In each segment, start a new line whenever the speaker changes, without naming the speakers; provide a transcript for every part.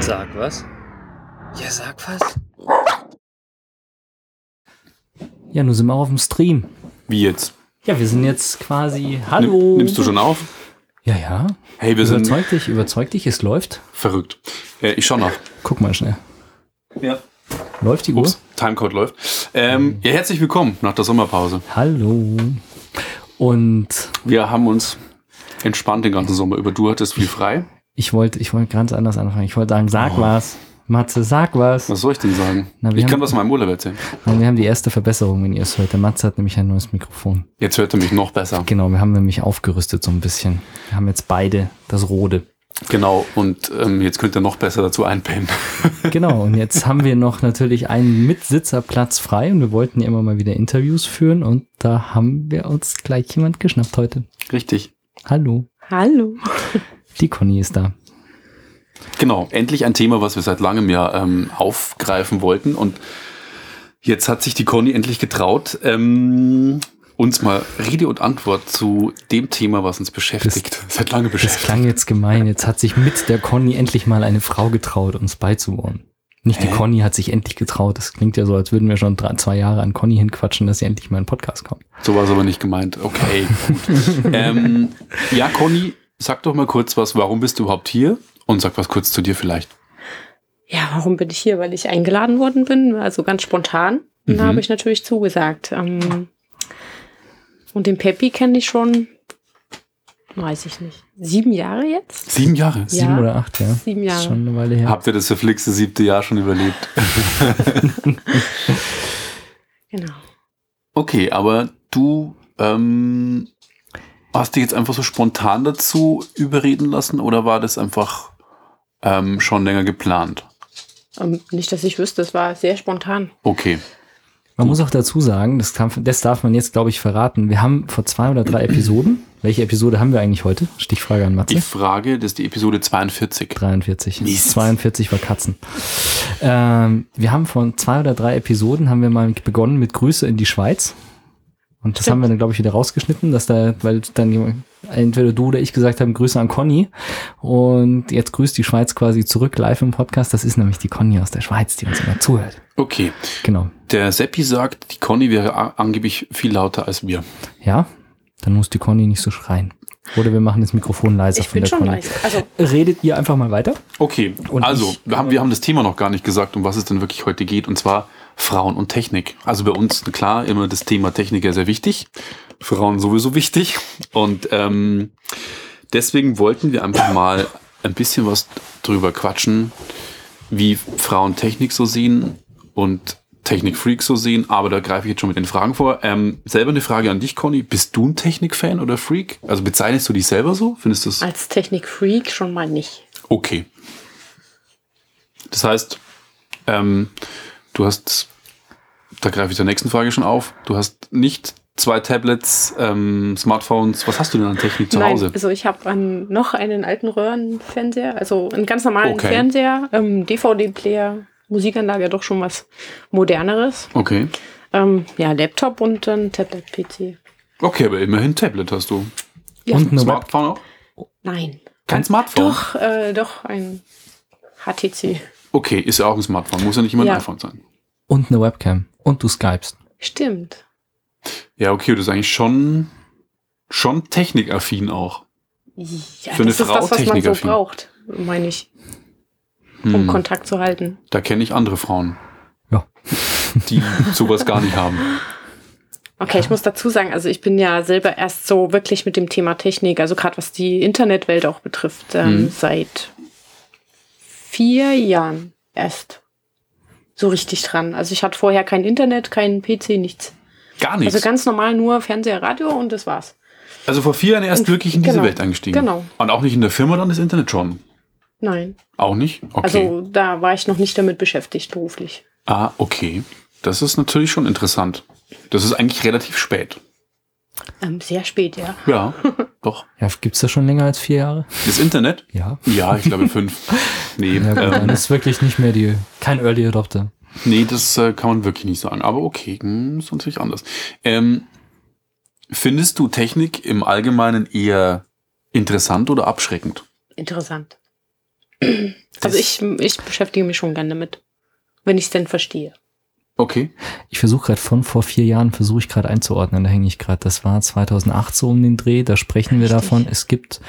Sag was. Ja, sag was.
Ja, nun sind wir auf dem Stream.
Wie jetzt?
Ja, wir sind jetzt quasi. Hallo.
Nimm, nimmst du schon auf?
Ja, ja.
Hey, wir sind
Überzeug dich, überzeug dich, es läuft.
verrückt. Äh, ich schau nach.
Guck mal schnell.
Ja.
Läuft die Uhr?
Ups, Timecode läuft. Ähm, ja, herzlich willkommen nach der Sommerpause.
Hallo. Und
Wir haben uns entspannt den ganzen Sommer über. Du hattest viel frei.
ich wollte, ich wollte ganz anders anfangen. Ich wollte sagen, sag
Oh.
was. Matze, sag was.
Was soll ich denn sagen?
Na, wir
ich kann
haben-
was von meinem Urlaub erzählen.
Nein, wir haben die erste Verbesserung, wenn ihr es hört. Der Matze hat nämlich ein neues Mikrofon.
Jetzt hört er mich noch besser.
Genau, wir haben nämlich aufgerüstet so ein bisschen. Wir haben jetzt beide das Rode.
Genau. Und ähm, jetzt könnt ihr noch besser dazu einpennen.
Genau, und jetzt haben wir noch natürlich einen Mitsitzerplatz frei und wir wollten ja immer mal wieder Interviews führen und da haben wir uns gleich jemand geschnappt heute.
Richtig.
Hallo,
Hallo.
die Conny ist da.
Genau. Endlich ein Thema, was wir seit langem ja ähm, aufgreifen wollten. Und jetzt hat sich die Conny endlich getraut, ähm, uns mal Rede und Antwort zu dem Thema, was uns beschäftigt. seit langem
Das
beschäftigt.
klang jetzt gemein. Jetzt hat sich mit der Conny endlich mal eine Frau getraut, uns beizuwohnen. Nicht die
Hä?
Conny hat sich endlich getraut. Das klingt ja so, als würden wir schon drei, zwei Jahre an Conny hinquatschen, dass sie endlich mal in den Podcast kommt.
So war es aber nicht gemeint. Okay, ähm, ja, Conny, sag doch mal kurz was. Warum bist du überhaupt hier? Und sag was kurz zu dir vielleicht.
Ja, warum bin ich hier? Weil ich eingeladen worden bin, also ganz spontan. Und da
Mhm.
habe ich natürlich zugesagt. Ähm, und den Peppi kenne ich schon, weiß ich nicht, sieben Jahre jetzt?
Sieben Jahre.
Ja.
Sieben oder acht, ja.
Sieben
Ist
Jahre.
Schon eine Weile her.
Habt ihr das verflixte siebte Jahr schon überlebt?
Genau.
Okay, aber du ähm, hast dich jetzt einfach so spontan dazu überreden lassen oder war das einfach ähm, schon länger geplant?
Ähm, nicht, dass ich wüsste, es war sehr spontan.
Okay.
Man muss auch dazu sagen, das, kann, das darf man jetzt, glaube ich, verraten. Wir haben vor zwei oder drei Episoden. Welche Episode haben wir eigentlich heute? Stichfrage an Matze.
Die Frage, das ist die Episode 42.
43.
Mist.
42 war Katzen. Ähm, wir haben von zwei oder drei Episoden haben wir mal begonnen mit Grüße in die Schweiz. Und das
Stimmt.
haben wir dann, glaube ich, wieder rausgeschnitten, dass da, weil dann jemand, entweder du oder ich gesagt haben, Grüße an Conny. Und jetzt grüßt die Schweiz quasi zurück live im Podcast. Das ist nämlich die Conny aus der Schweiz, die uns immer zuhört.
Okay.
Genau.
Der Seppi sagt, die Conny wäre angeblich viel lauter als wir.
Ja, dann muss die Conny nicht so schreien. Oder wir machen das Mikrofon leiser
Ich
von
bin
der
schon
Conny.
leise. Also,
Redet ihr einfach mal weiter?
Okay,
Und
also
ich-
wir haben, wir haben das Thema noch gar nicht gesagt, um was es denn wirklich heute geht, und zwar Frauen und Technik. Also bei uns, klar, immer das Thema Technik ja sehr wichtig, Frauen sowieso wichtig. Und ähm, deswegen wollten wir einfach mal ein bisschen was drüber quatschen, wie Frauen Technik so sehen und Technikfreaks so sehen, aber da greife ich jetzt schon mit den Fragen vor. Ähm, selber eine Frage an dich, Conny. Bist du ein Technikfan oder Freak? Also bezeichnest du dich selber so? Findest du das
als Technikfreak schon mal nicht.
Okay. Das heißt, ähm, du hast, da greife ich zur nächsten Frage schon auf, du hast nicht zwei Tablets, ähm, Smartphones, was hast du denn an Technik zu Hause?
Nein, also ich habe noch einen alten Röhrenfernseher, also einen ganz normalen
Okay.
Fernseher, ähm, DVD-Player, Musikanlage, doch schon was moderneres.
Okay.
Ähm, ja, Laptop und dann Tablet-PC.
Okay, aber immerhin Tablet hast du.
Ja,
Und Web
Smartphone auch?
nein.
Kein Smartphone?
Doch, äh, doch, ein HTC.
Okay, ist ja auch ein Smartphone, muss ja nicht immer ein
Ja.
iPhone sein.
Und eine Webcam. Und du skypst.
Stimmt.
Ja, okay, du bist eigentlich schon, schon technikaffin auch.
Ja,
Für eine
das ist
Frau
das, was man so braucht, meine ich, um
Hm,
Kontakt zu halten.
da kenne ich andere Frauen,
Ja.
die sowas gar nicht haben.
Okay, ich muss dazu sagen, also ich bin ja selber erst so wirklich mit dem Thema Technik, also gerade was die Internetwelt auch betrifft, ähm,
Mhm.
seit vier Jahren erst so richtig dran. Also ich hatte vorher kein Internet, kein PC, nichts.
Gar nichts.
Also ganz normal nur Fernseher, Radio und das war's.
Also vor vier Jahren erst
Und-
wirklich in diese
genau,
Welt eingestiegen.
genau.
Und auch nicht in der Firma dann das Internet schon.
Nein.
Auch nicht? Okay.
Also da war ich noch nicht damit beschäftigt, beruflich.
ah, okay. Das ist natürlich schon interessant. Das ist eigentlich relativ spät.
Ähm, sehr spät, ja.
Ja, doch.
Ja, gibt's das schon länger als vier Jahre?
Das Internet?
Ja.
Ja, ich glaube fünf. Nee,
Ja, gut, dann
ähm,
ist wirklich nicht mehr die, kein Early Adopter.
nee das äh, kann man wirklich nicht sagen. Aber okay, hm, ist natürlich anders. Ähm, findest du Technik im Allgemeinen eher interessant oder abschreckend?
Interessant. Also ich, ich beschäftige mich schon gerne damit, wenn ich es denn verstehe.
Okay.
Ich versuche gerade von vor vier Jahren, versuche ich gerade einzuordnen, da hänge ich gerade. Das war 2008 so um den Dreh, da sprechen wir
Richtig.
davon. Es gibt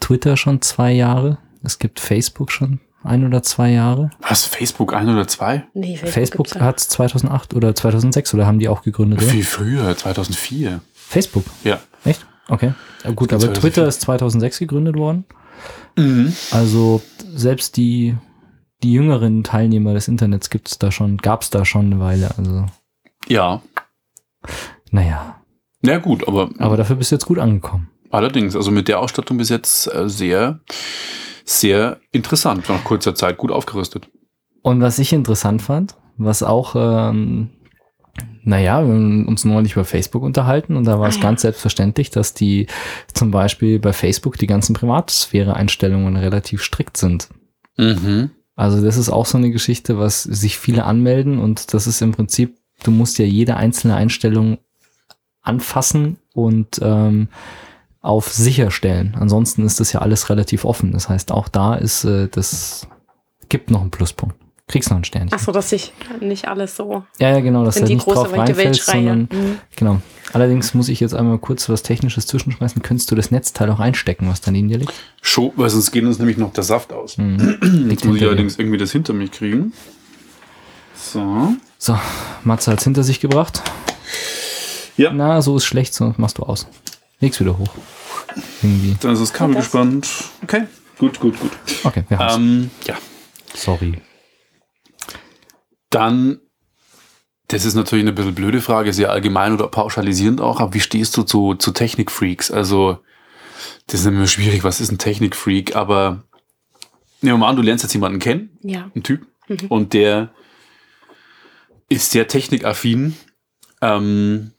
Twitter schon zwei Jahre, es gibt Facebook schon ein oder zwei Jahre.
Was, Facebook ein oder zwei?
Nee,
Facebook
ja.
hat 2008 oder 2006 oder haben die auch gegründet? Oder?
Viel früher, 2004.
Facebook,
Ja.
echt? Okay. Ja, gut, aber
2004.
Twitter ist 2006 gegründet worden.
Mhm.
Also selbst die, die jüngeren Teilnehmer des Internets gibt's da schon, gab's da schon eine Weile. Also,
Ja.
naja.
Na gut, aber,
Aber dafür bist du jetzt gut angekommen.
allerdings, also mit der Ausstattung bis jetzt äh, sehr, sehr interessant. Nach kurzer Zeit gut aufgerüstet.
Und was ich interessant fand, was auch, ähm, naja, wir haben uns neulich über Facebook unterhalten und da war es
Ah, ja.
ganz selbstverständlich, dass die zum Beispiel bei Facebook die ganzen Privatsphäre-Einstellungen relativ strikt sind.
Mhm.
Also das ist auch so eine Geschichte, was sich viele anmelden und das ist im Prinzip, du musst ja jede einzelne Einstellung anfassen und ähm, auf sicher stellen. Ansonsten ist das ja alles relativ offen. Das heißt, auch da ist äh, das gibt noch einen Pluspunkt. Kriegst noch ein Sternchen.
Ach so, dass ich nicht alles so
Ja, ja, genau, dass
in
du
die
nicht
große
drauf reinfällst, sondern
Mhm.
genau. Allerdings muss ich jetzt einmal kurz was Technisches zwischenschmeißen. Könntest du das Netzteil auch einstecken, was da neben dir liegt?
Schon, weil sonst geht uns nämlich noch der Saft aus.
Mhm.
Jetzt muss ich
dir.
allerdings irgendwie das hinter mich kriegen. So.
So, Matze hat's hinter sich gebracht.
Ja.
Na, so ist schlecht, so machst du aus. Leg's wieder hoch. Irgendwie.
Dann ist das Kabel gespannt. Okay. Gut, gut, gut.
Okay, wir haben's.
Ähm, ja.
Sorry.
Dann, das ist natürlich eine bisschen blöde Frage, sehr allgemein oder pauschalisierend auch, aber wie stehst du zu, zu Technikfreaks? Also, das ist immer schwierig, was ist ein Technikfreak? Aber nehmen wir mal an, du lernst jetzt jemanden kennen,
Ja.
einen Typ, und der ist sehr technikaffin, ähm,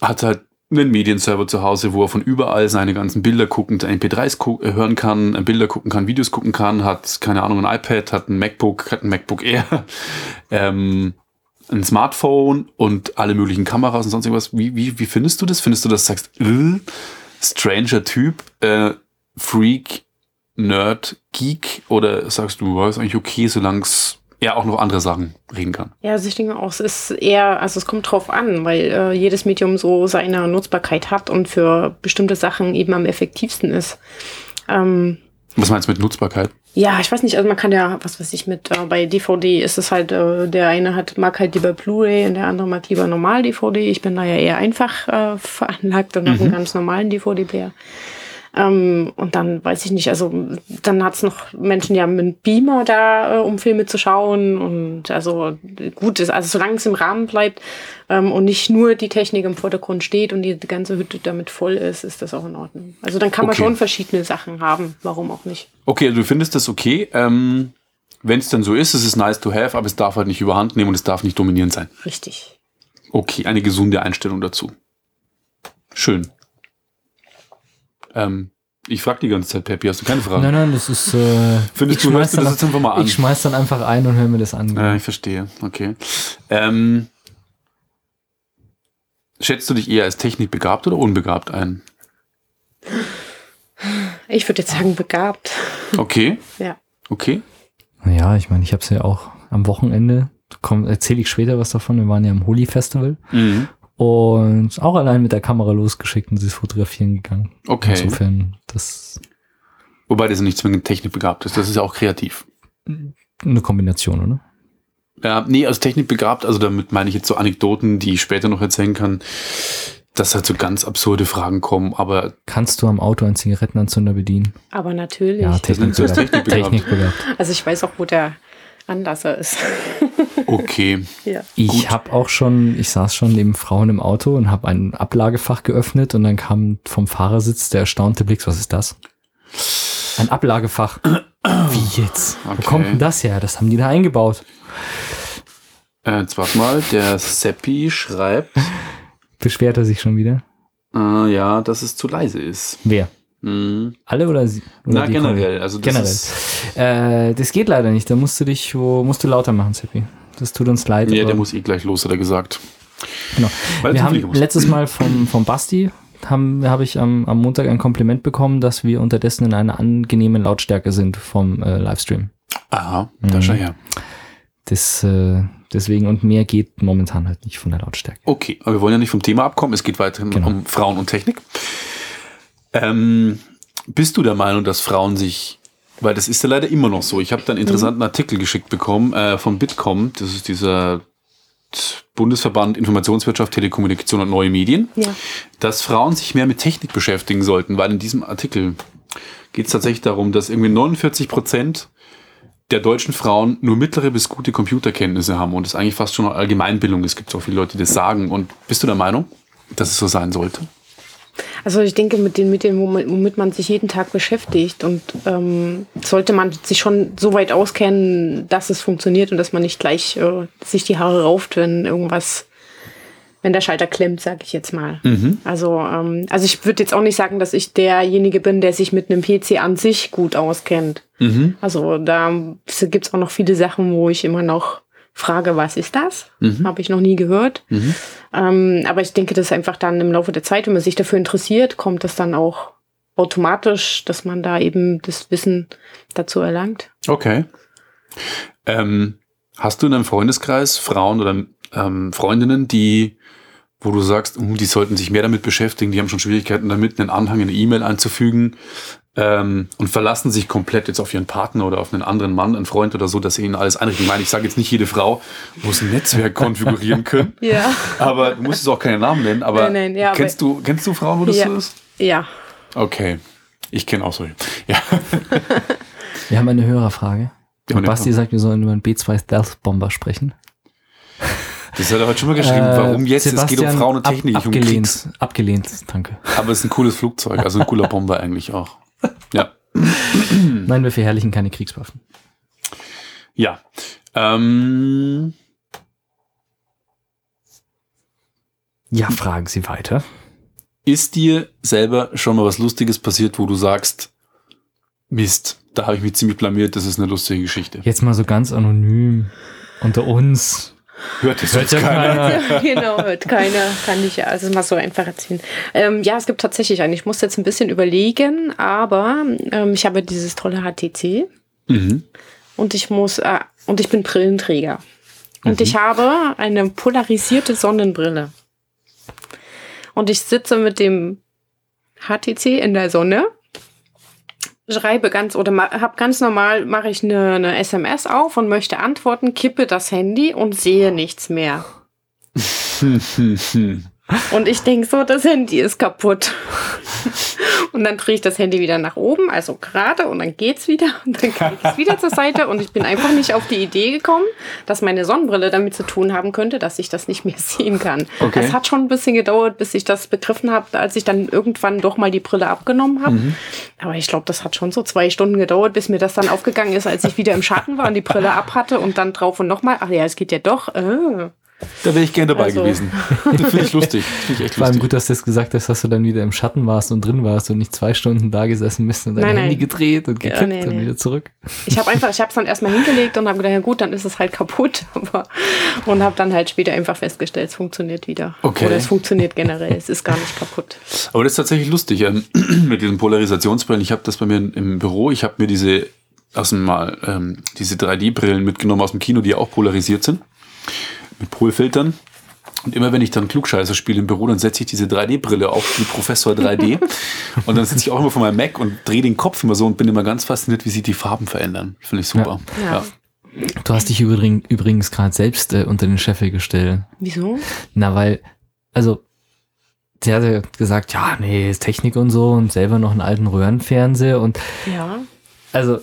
hat halt einen Medienserver zu Hause, wo er von überall seine ganzen Bilder gucken, MP3s gu äh, hören kann, äh, Bilder gucken kann, Videos gucken kann, hat, keine Ahnung, ein iPad, hat ein MacBook, hat ein MacBook Air, ähm, ein Smartphone und alle möglichen Kameras und sonst irgendwas. Wie, wie, wie findest du das? Findest du das, sagst, äh, stranger Typ, äh, Freak, Nerd, Geek? Oder sagst du, war ist eigentlich okay, solange es er auch noch andere Sachen reden kann?
Ja, also ich denke auch, es ist eher, also es kommt drauf an, weil äh, jedes Medium so seine Nutzbarkeit hat und für bestimmte Sachen eben am effektivsten ist. Ähm,
Was meinst du mit Nutzbarkeit?
ja, ich weiß nicht, also man kann ja, was weiß ich, mit äh, bei DVD ist es halt, äh, der eine hat mag halt lieber Blu-ray und der andere mag lieber normal DVD. Ich bin da ja eher einfach äh, veranlagt und habe einen ganz normalen DVD-Player. Ähm, und dann weiß ich nicht, also dann hat's noch Menschen ja mit einem Beamer da, äh, um Filme zu schauen. Und also gut ist, also solange es im Rahmen bleibt ähm, und nicht nur die Technik im Vordergrund steht und die, die ganze Hütte damit voll ist, ist das auch in Ordnung. Also dann kann man
Okay.
schon verschiedene Sachen haben. Warum auch nicht?
Okay, also du findest das okay. Ähm, Wenn es dann so ist, es ist nice to have, aber es darf halt nicht überhand nehmen und es darf nicht dominierend sein.
Richtig.
Okay, eine gesunde Einstellung dazu. Schön. Ähm, ich frage die ganze Zeit, Peppi, hast du keine Fragen?
Nein, nein, das ist. Äh,
Findest du, hörst du das jetzt einfach mal an?
Ich schmeiß dann einfach ein und höre mir das an.
Ja, ich verstehe. Okay. Ähm, schätzt du dich eher als technikbegabt oder unbegabt ein?
Ich würde jetzt sagen, begabt.
Okay,
Ja.
okay.
Ja, ich meine, ich habe es ja auch am Wochenende. Komm, erzähle ich später was davon. Wir waren ja im Holy Festival
Mhm.
Und auch allein mit der Kamera losgeschickt und sie ist fotografieren gegangen.
Okay.
Insofern, das
Wobei das nicht zwingend technikbegabt ist, das ist ja auch kreativ.
eine Kombination, oder?
Ja, nee, als technikbegabt, also damit meine ich jetzt so Anekdoten, die ich später noch erzählen kann, dass halt so ganz absurde Fragen kommen, aber
Kannst du am Auto einen Zigarettenanzünder bedienen?
Aber natürlich.
Ja, technikbegabt.
Technikbegabt.
also ich weiß auch, wo der Anlasser ist.
okay.
ja.
Ich habe auch schon, ich saß schon neben Frauen im Auto und habe ein Ablagefach geöffnet und dann kam vom Fahrersitz der erstaunte Blick, was ist das? Ein Ablagefach. Wie jetzt?
Okay.
Wo kommt denn das her? Das haben die da eingebaut.
Äh, jetzt warte mal, der Seppi schreibt,
Beschwert er sich schon wieder?
äh, ja, dass es zu leise ist.
Wer?
Hm.
Alle oder sie? Oder
Na, generell. Also das
Generell. Äh, das geht leider nicht. Da musst du dich, wo, musst du lauter machen, Seppi. Das tut uns leid.
ja, der muss eh gleich los, hat er gesagt.
Genau.
Weil
Wir haben letztes Mal vom, vom Basti, haben, habe ich am, am Montag ein Kompliment bekommen, dass wir unterdessen in einer angenehmen Lautstärke sind vom äh, Livestream.
Aha, da
Mhm.
schau her.
Das, äh, deswegen und mehr geht momentan halt nicht von der Lautstärke.
Okay, aber wir wollen ja nicht vom Thema abkommen. Es geht weiterhin
Genau.
um Frauen und Technik. Ähm, bist du der Meinung, dass Frauen sich, weil das ist ja leider immer noch so. Ich habe da einen interessanten Artikel geschickt bekommen äh, vom Bitkom. Das ist dieser Bundesverband Informationswirtschaft, Telekommunikation und neue Medien,
Ja.
dass Frauen sich mehr mit Technik beschäftigen sollten, weil in diesem Artikel geht es tatsächlich darum, dass irgendwie 49 Prozent der deutschen Frauen nur mittlere bis gute Computerkenntnisse haben und es eigentlich fast schon eine Allgemeinbildung ist. Es gibt so viele Leute, die das sagen. Und bist du der Meinung, dass es so sein sollte?
Also ich denke, mit den Mitteln, womit, womit man sich jeden Tag beschäftigt und ähm, sollte man sich schon so weit auskennen, dass es funktioniert und dass man nicht gleich äh, sich die Haare rauft, wenn irgendwas, wenn der Schalter klemmt, sage ich jetzt mal. Also, ähm, also ich würde jetzt auch nicht sagen, dass ich derjenige bin, der sich mit einem PC an sich gut auskennt. Also da gibt's auch noch viele Sachen, wo ich immer noch frage, was ist das? Habe ich noch nie gehört. Ähm, aber ich denke, das ist einfach dann im Laufe der Zeit, wenn man sich dafür interessiert, kommt das dann auch automatisch, dass man da eben das Wissen dazu erlangt.
Okay. Ähm, hast du in deinem Freundeskreis Frauen oder ähm, Freundinnen, die, wo du sagst, uh, die sollten sich mehr damit beschäftigen, die haben schon Schwierigkeiten damit, einen Anhang in eine E-Mail einzufügen ähm, und verlassen sich komplett jetzt auf ihren Partner oder auf einen anderen Mann, einen Freund oder so, dass sie ihnen alles einrichten. Ich meine, ich sage jetzt nicht jede Frau muss ein Netzwerk konfigurieren können,
Ja.
aber du musst es auch keinen Namen nennen, aber,
Nein, nein, ja, aber-
kennst, du, kennst du Frauen, wo das
Ja.
so ist?
Ja.
Okay. Ich kenne auch solche. Ja.
Wir haben eine Hörerfrage. Und Basti sagt, wir sollen über einen B2 Stealth Bomber sprechen.
Das hat er heute schon mal geschrieben.
Äh,
Warum jetzt? es geht um
Sebastian,
Frauen und
ab-
Technik, nicht um
abgelehnt,
Kriegs.
abgelehnt, danke.
Aber es ist ein cooles Flugzeug, also ein cooler Bomber eigentlich auch. Ja.
Nein, wir verherrlichen keine Kriegswaffen.
Ja. Ähm,
Ja, fragen Sie weiter.
ist dir selber schon mal was Lustiges passiert, wo du sagst, Mist, da habe ich mich ziemlich blamiert, das ist eine lustige Geschichte.
Jetzt mal so ganz anonym unter uns.
Hört es
Hört ja
keiner?
keiner.
genau, hört keiner, kann ich ja also mal so einfach erzählen. Ähm, ja, es gibt tatsächlich einen. Ich muss jetzt ein bisschen überlegen, aber ähm, ich habe dieses tolle HTC
Mhm.
und ich muss äh, und ich bin Brillenträger und ich habe eine polarisierte Sonnenbrille und ich sitze mit dem HTC in der Sonne schreibe ganz oder ma, hab ganz normal mache ich eine, eine SMS auf und möchte antworten, kippe das Handy und sehe nichts mehr. Und ich denke so, das Handy ist kaputt. Und dann drehe ich das Handy wieder nach oben, also gerade, und dann geht's wieder. Und dann kriege ich es wieder zur Seite. Und ich bin einfach nicht auf die Idee gekommen, dass meine Sonnenbrille damit zu tun haben könnte, dass ich das nicht mehr sehen kann.
Okay.
Es hat schon ein bisschen gedauert, bis ich das begriffen habe, als ich dann irgendwann doch mal die Brille abgenommen habe. Aber ich glaube, das hat schon so zwei Stunden gedauert, bis mir das dann aufgegangen ist, als ich wieder im Schatten war und die Brille ab hatte und dann drauf und nochmal. Ach ja, es geht ja doch. Äh.
Da wäre ich gern dabei
Also.
gewesen. Das finde ich lustig. Das finde ich echt
Vor allem
lustig.
gut, dass du das gesagt hast, dass du dann wieder im Schatten warst und drin warst und nicht zwei Stunden da gesessen bist und dein
Nein,
Handy
nein.
gedreht und
Ja,
gekippt
nee,
und
nee.
wieder zurück.
Ich habe einfach, ich habe es dann erstmal hingelegt und habe gedacht, ja gut, dann ist es halt kaputt. Aber, und habe dann halt später einfach festgestellt, es funktioniert wieder.
Okay.
Oder es funktioniert generell, es ist gar nicht kaputt.
Aber das ist tatsächlich lustig ähm, mit diesen Polarisationsbrillen. Ich habe das bei mir im Büro. Ich habe mir diese aus dem mal ähm, diese 3D-Brillen mitgenommen aus dem Kino, die ja auch polarisiert sind mit Polfiltern. Und immer wenn ich dann Klugscheißer spiele im Büro, dann setze ich diese 3D-Brille auf, wie Professor 3D. und dann sitze ich auch immer vor meinem Mac und drehe den Kopf immer so und bin immer ganz fasziniert, wie sich die Farben verändern. Finde ich super.
Ja.
Ja.
Du hast dich übrigens, übrigens gerade selbst äh, unter den Scheffel gestellt.
Wieso?
Na, weil, also, der hat ja gesagt, ja, nee, ist Technik und so und selber noch einen alten Röhrenfernseher und
Ja.
also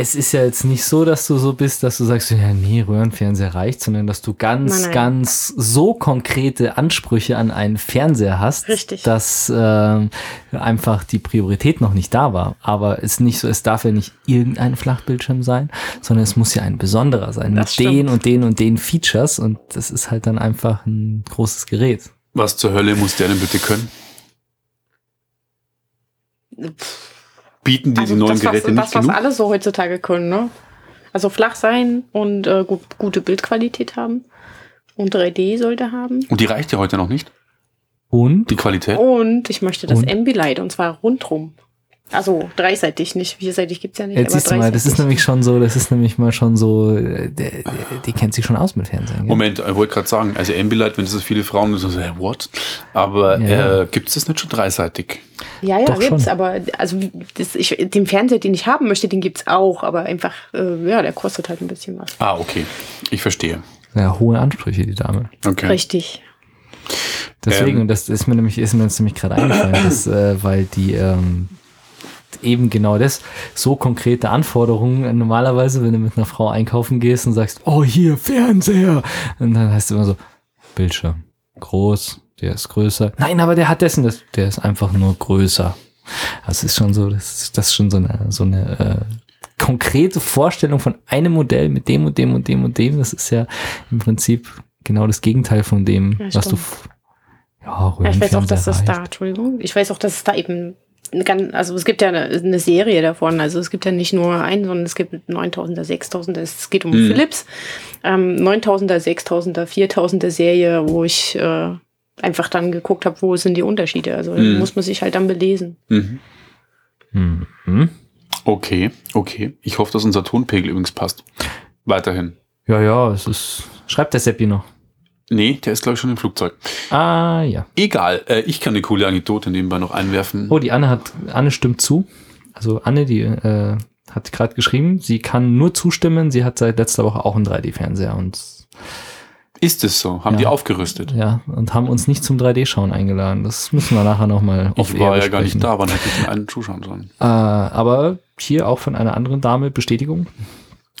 es ist ja jetzt nicht so, dass du so bist, dass du sagst, ja, nee, Röhrenfernseher reicht, sondern dass du ganz,
Nein, nein.
ganz so konkrete Ansprüche an einen Fernseher hast,
Richtig.
dass ähm, einfach die Priorität noch nicht da war. Aber es ist nicht so, es darf ja nicht irgendein Flachbildschirm sein, sondern es muss ja ein besonderer sein
Das
mit den
stimmt.
und den und den Features und das ist halt dann einfach ein großes Gerät.
Was zur Hölle muss der denn bitte können? Bieten die die neuen
Also das, was,
Geräte
das,
nicht
was
genug?
alle so heutzutage können, ne? Also flach sein und äh, gut, gute Bildqualität haben. Und 3D sollte haben.
Und die reicht ja heute noch nicht.
Und
Die Qualität?
Und ich möchte das? Ambilight und zwar rundrum. Also dreiseitig, nicht vierseitig gibt's ja nicht.
jetzt
aber
siehst du mal, das ist nämlich schon so, das ist nämlich mal schon so, äh, der, die kennt sich schon aus mit Fernsehen. Gell?
Moment, ich wollte gerade sagen, also Ambilight, wenn das so viele Frauen so, so, hey, what? Aber
Ja,
äh, gibt es das nicht schon dreiseitig?
Ja, ja,
Doch
gibt's,
schon.
aber also das, ich, den Fernseher, den ich haben möchte, den gibt's auch, aber einfach, äh, ja, der kostet halt ein bisschen was.
Ah, okay. Ich verstehe.
Ja, hohe Ansprüche, die Dame.
Okay.
Richtig.
Deswegen,
Ähm.
und das ist mir nämlich, ist mir jetzt nämlich gerade eingefallen, dass, äh, weil die ähm, eben genau das, so konkrete Anforderungen, normalerweise, wenn du mit einer Frau einkaufen gehst und sagst, oh hier, Fernseher, und dann heißt es immer so, Bildschirm, groß, der ist größer. Nein, aber der hat dessen, das, der ist einfach nur größer. Das ist schon so, das ist, das ist schon so eine, so eine äh, konkrete Vorstellung von einem Modell mit dem und dem und dem und dem. Das ist ja im Prinzip genau das Gegenteil von dem,
Ja,
was du
stimmt.
ja,
Ja, ich weiß auch, dass es da. Entschuldigung, ich weiß auch, dass es da eben ganz, also es gibt ja eine, eine Serie davon, also es gibt ja nicht nur einen, sondern es gibt 9000er, 6000er, es geht um
Mhm.
Philips, ähm, 9000er, 6000er, 4000er Serie, wo ich äh, einfach dann geguckt habe, wo sind die Unterschiede, also
Mhm.
muss man sich halt dann belesen.
Mhm.
Mhm.
Okay, okay. Ich hoffe, dass unser Tonpegel übrigens passt. Weiterhin.
Ja, ja, es ist. Schreibt der Seppi noch.
Nee, der ist, glaube ich, schon im Flugzeug.
Ah, ja.
Egal, äh, ich kann eine coole Anekdote nebenbei noch einwerfen.
Oh, die Anne hat, Anne stimmt zu. Also Anne, die äh, hat gerade geschrieben, sie kann nur zustimmen. Sie hat seit letzter Woche auch einen 3D-Fernseher und
Ist es so? Haben
Ja.
die aufgerüstet?
ja und haben uns nicht zum 3D-Schauen eingeladen. Das müssen wir nachher nochmal
Ich war ja gar nicht da, wann hätte ich den einen zuschauen sollen?
Äh, aber hier auch von einer anderen Dame Bestätigung.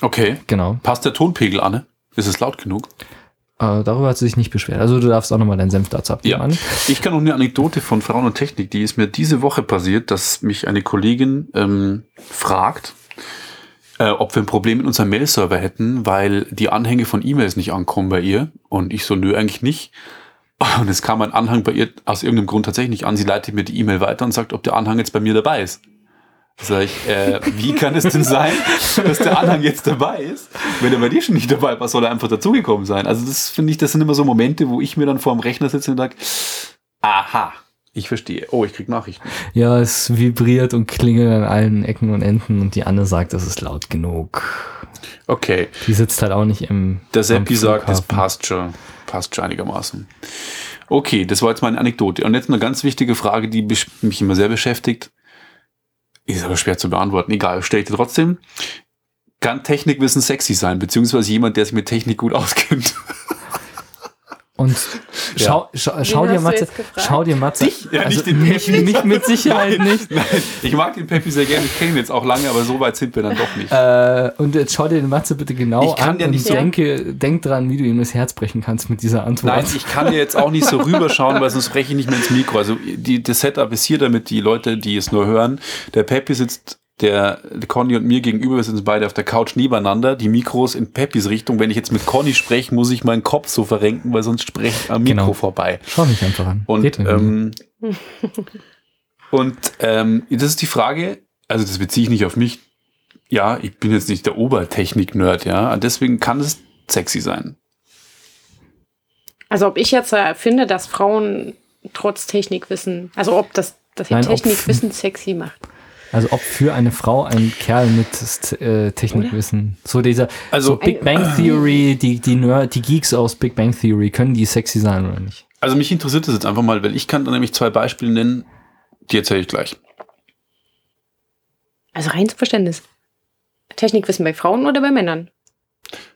Okay.
Genau.
Passt der Tonpegel, Anne? Ist es laut genug?
Äh, darüber hat sie sich nicht beschwert. Also du darfst auch nochmal deinen Senf dazu abgeben.
Ja. Ich kann noch eine Anekdote von Frauen und Technik, die ist mir diese Woche passiert, dass mich eine Kollegin ähm, fragt, äh, ob wir ein Problem mit unserem Mail-Server hätten, weil die Anhänge von E-Mails nicht ankommen bei ihr. Und ich so, nö, eigentlich nicht. Und es kam ein Anhang bei ihr aus irgendeinem Grund tatsächlich nicht an. Sie leitet mir die E-Mail weiter und sagt, ob der Anhang jetzt bei mir dabei ist. Sag ich, äh, wie kann es denn sein, dass der Anhang jetzt dabei ist, wenn er bei dir schon nicht dabei war, soll er einfach dazugekommen sein? Also das finde ich, das sind immer so Momente, wo ich mir dann vor dem Rechner sitze und sage, aha, ich verstehe. Oh, ich krieg Nachrichten.
Ja, es vibriert und klingelt an allen Ecken und Enden und die Anne sagt, das ist laut genug.
Okay,
Die sitzt halt auch nicht im.
der Seppi sagt, das
Flughafen.
passt schon, passt schon einigermaßen. Okay, das war jetzt meine Anekdote. Und jetzt eine ganz wichtige Frage, die mich immer sehr beschäftigt. Ist aber schwer zu beantworten. Egal, stell ich dir trotzdem. Kann Technikwissen sexy sein, beziehungsweise jemand, der sich mit Technik gut auskennt?
Und schau, schau, schau
Wen
dir Matze, schau dir Matze,
Dich? Ja,
also
nicht den
mich,
Peppi.
mich mit Sicherheit nicht.
Nein, ich mag den Peppi sehr gerne, ich kenne ihn jetzt auch lange, aber so weit sind wir dann doch nicht.
Äh, und jetzt schau dir den Matze bitte genau
Ich kann
an
ja
und
nicht so-
denke, denk dran, wie du ihm das Herz brechen kannst mit dieser Antwort.
Nein, ich kann dir jetzt auch nicht so rüberschauen, weil sonst spreche ich nicht mehr ins Mikro. Also die, das Setup ist hier, damit die Leute, die es nur hören, der Peppi sitzt der Conny und mir gegenüber, wir sitzen beide auf der Couch nebeneinander, die Mikros in Peppis Richtung. Wenn ich jetzt mit Conny spreche, muss ich meinen Kopf so verrenken, weil sonst spreche ich am Mikro
Genau.
vorbei.
Schau mich einfach an.
Und, ähm, und ähm, das ist die Frage, also das beziehe ich nicht auf mich. Ja, ich bin jetzt nicht der Obertechnik-Nerd, ja. Deswegen kann es sexy sein.
Also ob ich jetzt äh, finde, dass Frauen trotz Technikwissen, also ob das, das
Nein, ob-
Technikwissen sexy macht.
Also ob für eine Frau ein Kerl mit äh, Technikwissen, so dieser
Also-
so Big Bang Theory, die die Nerd, die Geeks aus Big Bang Theory, können die sexy sein oder nicht?
Also mich interessiert das jetzt einfach mal, weil ich kann da nämlich zwei Beispiele nennen, die erzähle ich gleich.
Also rein zum Verständnis. Technikwissen bei Frauen oder bei Männern?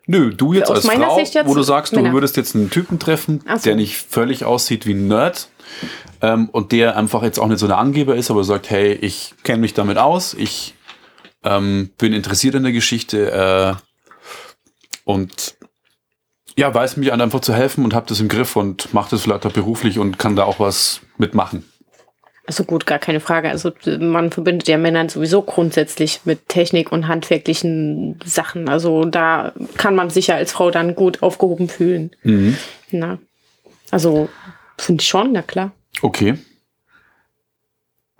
Nö, du jetzt
Aus
als
meiner
Frau,
Sicht jetzt
wo du sagst,
Männer.
du würdest jetzt einen Typen treffen,
so.
der nicht völlig aussieht wie ein Nerd ähm, und der einfach jetzt auch nicht so der Angeber ist, aber sagt, hey, ich kenne mich damit aus, ich ähm, bin interessiert in der Geschichte äh, und ja, weiß mich einfach zu helfen und habe das im Griff und macht das vielleicht auch beruflich und kann da auch was mitmachen.
Also gut, gar keine Frage. Also man verbindet ja Männer sowieso grundsätzlich mit Technik und handwerklichen Sachen. Also da kann man sich ja als Frau dann gut aufgehoben fühlen.
Mhm.
Na, also finde ich schon, na klar.
Okay.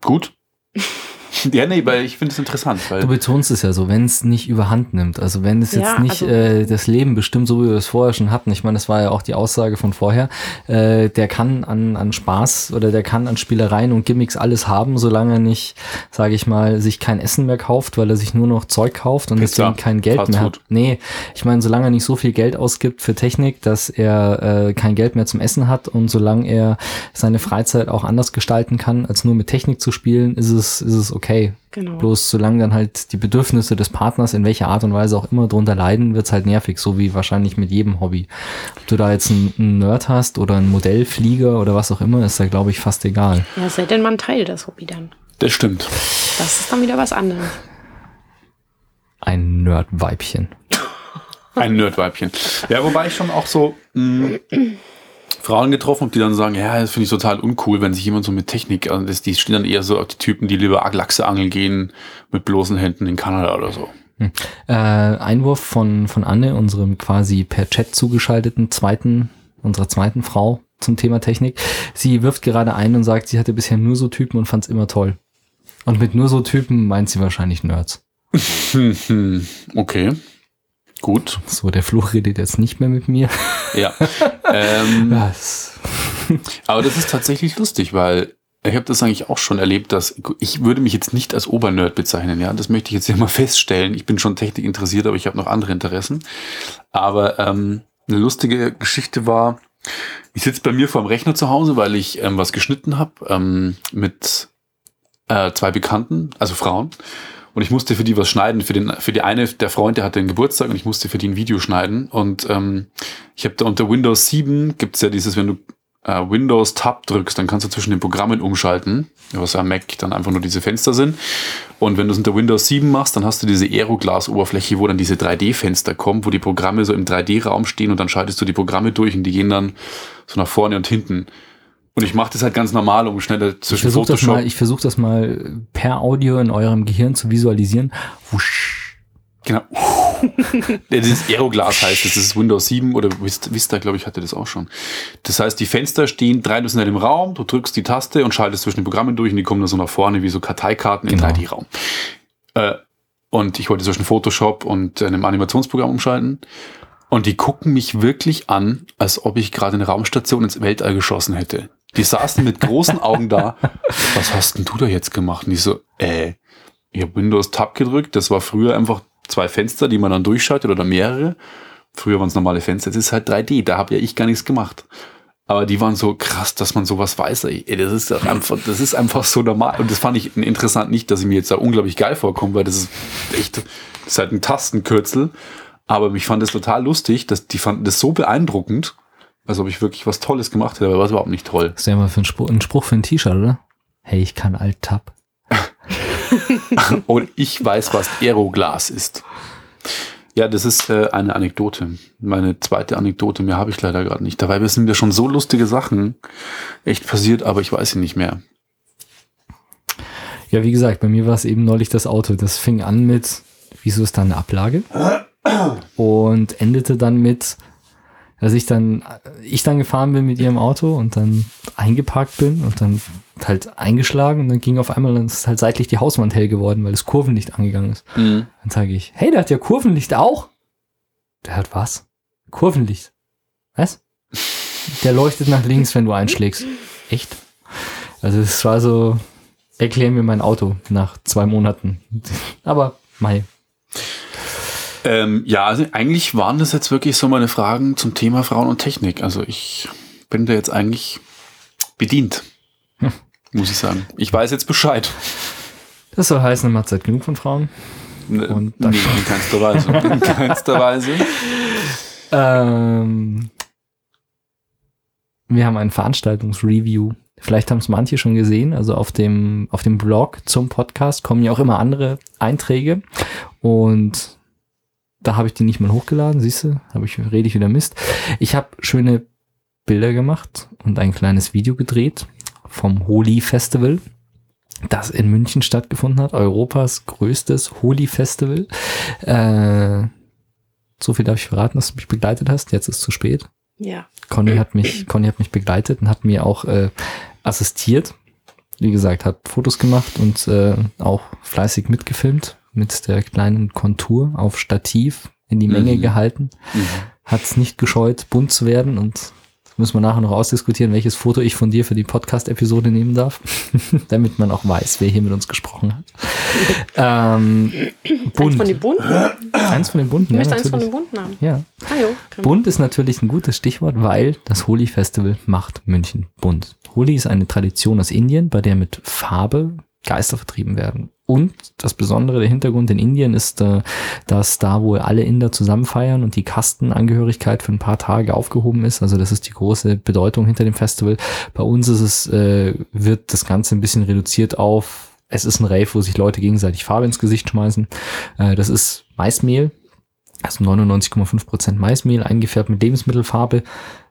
Gut. Ja, nee, weil ich finde es interessant. Weil
Du betonst es ja so, wenn es nicht überhand nimmt. Also wenn es jetzt
Ja,
nicht
also-
äh, das Leben bestimmt, so wie wir es vorher schon hatten. Ich meine, das war ja auch die Aussage von vorher. Äh, der kann an, an Spaß oder der kann an Spielereien und Gimmicks alles haben, solange er nicht, sage ich mal, sich kein Essen mehr kauft, weil er sich nur noch Zeug kauft und
Pizza,
deswegen kein Geld mehr hat. Nee, ich meine, solange er nicht so viel Geld ausgibt für Technik, dass er äh, kein Geld mehr zum Essen hat und solange er seine Freizeit auch anders gestalten kann, als nur mit Technik zu spielen, ist es, ist es okay.
Genau.
Bloß solange dann halt die Bedürfnisse des Partners in welcher Art und Weise auch immer drunter leiden, wird's halt nervig, so wie wahrscheinlich mit jedem Hobby. Ob du da jetzt einen, einen Nerd hast oder einen Modellflieger oder was auch immer, ist da glaube ich fast egal.
Ja, sei denn man teilt das Hobby dann.
das stimmt.
Das ist dann wieder was anderes.
Ein Nerd-Weibchen.
Ein Nerdweibchen. Ja, wobei ich schon auch so mh, Frauen getroffen habe, die dann sagen, ja, das finde ich total uncool, wenn sich jemand so mit Technik, also das, die stehen dann eher so auf die Typen, die lieber Lachse angeln gehen mit bloßen Händen in Kanada oder so.
Äh, Einwurf von, von Anne, unserem quasi per Chat zugeschalteten zweiten, unserer zweiten Frau zum Thema Technik. Sie wirft gerade ein und sagt, sie hatte bisher nur so Typen und fand's immer toll. Und mit nur so Typen meint sie wahrscheinlich Nerds.
Hm, hm, okay. Gut.
So, der Fluch redet jetzt nicht mehr mit mir.
Ja. ähm,
Was?
aber das ist tatsächlich lustig, weil ich habe das eigentlich auch schon erlebt, dass ich würde mich jetzt nicht als Obernerd bezeichnen, ja. Das möchte ich jetzt hier mal feststellen. Ich bin schon Technik interessiert, aber ich habe noch andere Interessen. Aber ähm, eine lustige Geschichte war, ich sitze bei mir vor dem Rechner zu Hause, weil ich ähm, was geschnitten habe ähm, mit äh, zwei Bekannten, also Frauen. Und ich musste für die was schneiden. Für, den, für die eine, der Freund, der hatte einen Geburtstag und ich musste für die ein Video schneiden. Und ähm, ich habe da unter Windows 7 gibt's ja dieses, wenn du äh, Windows Tab drückst, dann kannst du zwischen den Programmen umschalten, was ja am Mac dann einfach nur diese Fenster sind. Und wenn du es unter Windows 7 machst, dann hast du diese Aeroglas-Oberfläche, wo dann diese 3D-Fenster kommen, wo die Programme so im 3D-Raum stehen und dann schaltest du die Programme durch und die gehen dann so nach vorne und hinten. Und ich mache das halt ganz normal, um schneller
Ich
zwischen
versuche das,
Photoshop.
mal, ich versuch das mal per Audio in eurem Gehirn zu visualisieren. Wusch.
Genau. Dieses Aeroglas heißt es, das ist Windows 7 oder Vista, glaube ich, hatte das auch schon. Das heißt, die Fenster stehen traditionell im Raum, du drückst die Taste und schaltest zwischen den Programmen durch und die kommen dann so nach vorne wie so Karteikarten
Genau.
im 3D-Raum. Äh, und ich wollte zwischen Photoshop und äh, einem Animationsprogramm umschalten. Und die gucken mich wirklich an, als ob ich gerade eine Raumstation ins Weltall geschossen hätte. Die saßen mit großen Augen da. Was hast denn du da jetzt gemacht? Und ich so, äh, ich habe Windows Tab gedrückt. Das war früher einfach zwei Fenster, die man dann durchschaltet oder mehrere. Früher waren es normale Fenster. Jetzt ist halt 3D. Da habe ja ich gar nichts gemacht. Aber die waren so krass, dass man sowas weiß. Ey, das ist einfach, das ist einfach so normal. Und das fand ich interessant nicht, dass ich mir jetzt da unglaublich geil vorkomme, weil das ist echt, das ist halt ein Tastenkürzel. Aber mich fand es total lustig, dass die fanden das so beeindruckend, als ob ich wirklich was Tolles gemacht hätte, aber war es überhaupt nicht toll.
Das ist ja mal für ein Spruch, ein Spruch für ein T-Shirt, oder? Hey, ich kann Alt-Tab.
Und ich weiß, was Aeroglas ist. Ja, das ist äh, eine Anekdote. Meine zweite Anekdote, mehr habe ich leider gerade nicht. Dabei sind mir schon so lustige Sachen echt passiert, aber ich weiß sie nicht mehr.
Ja, wie gesagt, bei mir war es eben neulich das Auto. Das fing an mit, wieso ist da eine Ablage? Und endete dann mit, dass ich dann, ich dann gefahren bin mit ihrem Auto und dann eingeparkt bin und dann halt eingeschlagen und dann ging auf einmal, dann ist halt seitlich die Hauswand hell geworden, weil das Kurvenlicht angegangen ist. Dann sage ich, hey, der hat ja Kurvenlicht auch. Der hat was? Kurvenlicht. Was? Der leuchtet nach links, wenn du einschlägst. Echt? Also es war so, erklär mir mein Auto nach zwei Monaten. Aber mei.
Ähm, ja, also eigentlich waren das jetzt wirklich so meine Fragen zum Thema Frauen und Technik. Also ich bin da jetzt eigentlich bedient, muss ich sagen. Ich weiß jetzt Bescheid.
Das soll heißen, man hat Zeit genug von Frauen.
Ne,
Und
nee, in keinster Weise. In keinster Weise.
Ähm, wir haben ein Veranstaltungsreview. Vielleicht haben es manche schon gesehen. Also auf dem, auf dem Blog zum Podcast kommen ja auch immer andere Einträge. Und da habe ich die nicht mal hochgeladen. Siehst du, habe ich, rede ich wieder Mist. Ich habe schöne Bilder gemacht und ein kleines Video gedreht vom Holi Festival, das in München stattgefunden hat. Europas größtes Holi Festival. Äh, so viel darf ich verraten, dass du mich begleitet hast. Jetzt ist zu spät.
Ja.
Conny hat mich, Conny hat mich begleitet und hat mir auch äh, assistiert. wie gesagt, hat Fotos gemacht und äh, auch fleißig mitgefilmt mit der kleinen Kontur auf Stativ in die Menge
Mhm.
gehalten.
Mhm.
Hat es nicht gescheut, bunt zu werden und müssen wir nachher noch ausdiskutieren, welches Foto ich von dir für die Podcast-Episode nehmen darf, damit man auch weiß, wer hier mit uns gesprochen hat. ähm,
Eins
bunt.
von den bunten?
Eins von den bunten,
Du
ja,
möchtest eins von den bunten haben.
Ja.
Ah, jo. Okay.
Bunt ist natürlich ein gutes Stichwort, weil das Holi Festival macht München bunt. Holi ist eine Tradition aus Indien, bei der mit Farbe Geister vertrieben werden. Und das Besondere, der Hintergrund in Indien ist, äh, dass da wohl alle Inder zusammen feiern und die Kastenangehörigkeit für ein paar Tage aufgehoben ist. Also das ist die große Bedeutung hinter dem Festival. Bei uns ist es, äh, wird das Ganze ein bisschen reduziert auf, es ist ein Rave, wo sich Leute gegenseitig Farbe ins Gesicht schmeißen. Äh, das ist Maismehl, also 99,5% Maismehl eingefärbt mit Lebensmittelfarbe,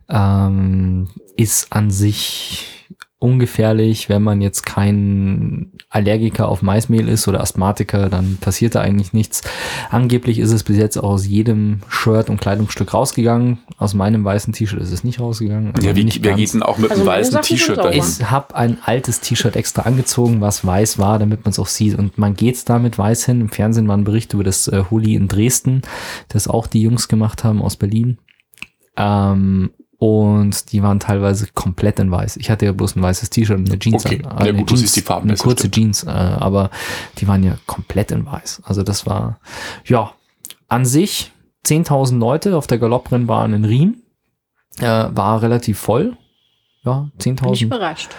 ähm, ist an sich ungefährlich, wenn man jetzt kein Allergiker auf Maismehl ist oder Asthmatiker, dann passiert da eigentlich nichts. Angeblich ist es bis jetzt auch aus jedem Shirt und Kleidungsstück rausgegangen. Aus meinem weißen T-Shirt ist es nicht rausgegangen. aber
Ja, wie,
nicht
wer geht denn auch mit
Also
einem weißen T-Shirt dahin?
Ich habe ein altes T-Shirt extra angezogen, was weiß war, damit man es auch sieht. Und man geht's da mit weiß hin. Im Fernsehen war ein Bericht über das äh, Holi in Dresden, das auch die Jungs gemacht haben aus Berlin. Ähm, und die waren teilweise komplett in weiß. Ich hatte ja bloß ein weißes T-Shirt und eine Jeans
Okay.
an.
Ja,
eine
gut, du
Jeans,
siehst die Farben
Eine kurze
stimmt.
Jeans, äh, aber die waren ja komplett in weiß. Also das war, ja, an sich 10.000 Leute auf der Galopprennbahn in Riem. Äh, war relativ voll. Ja,
Bin ich
10.000.
überrascht.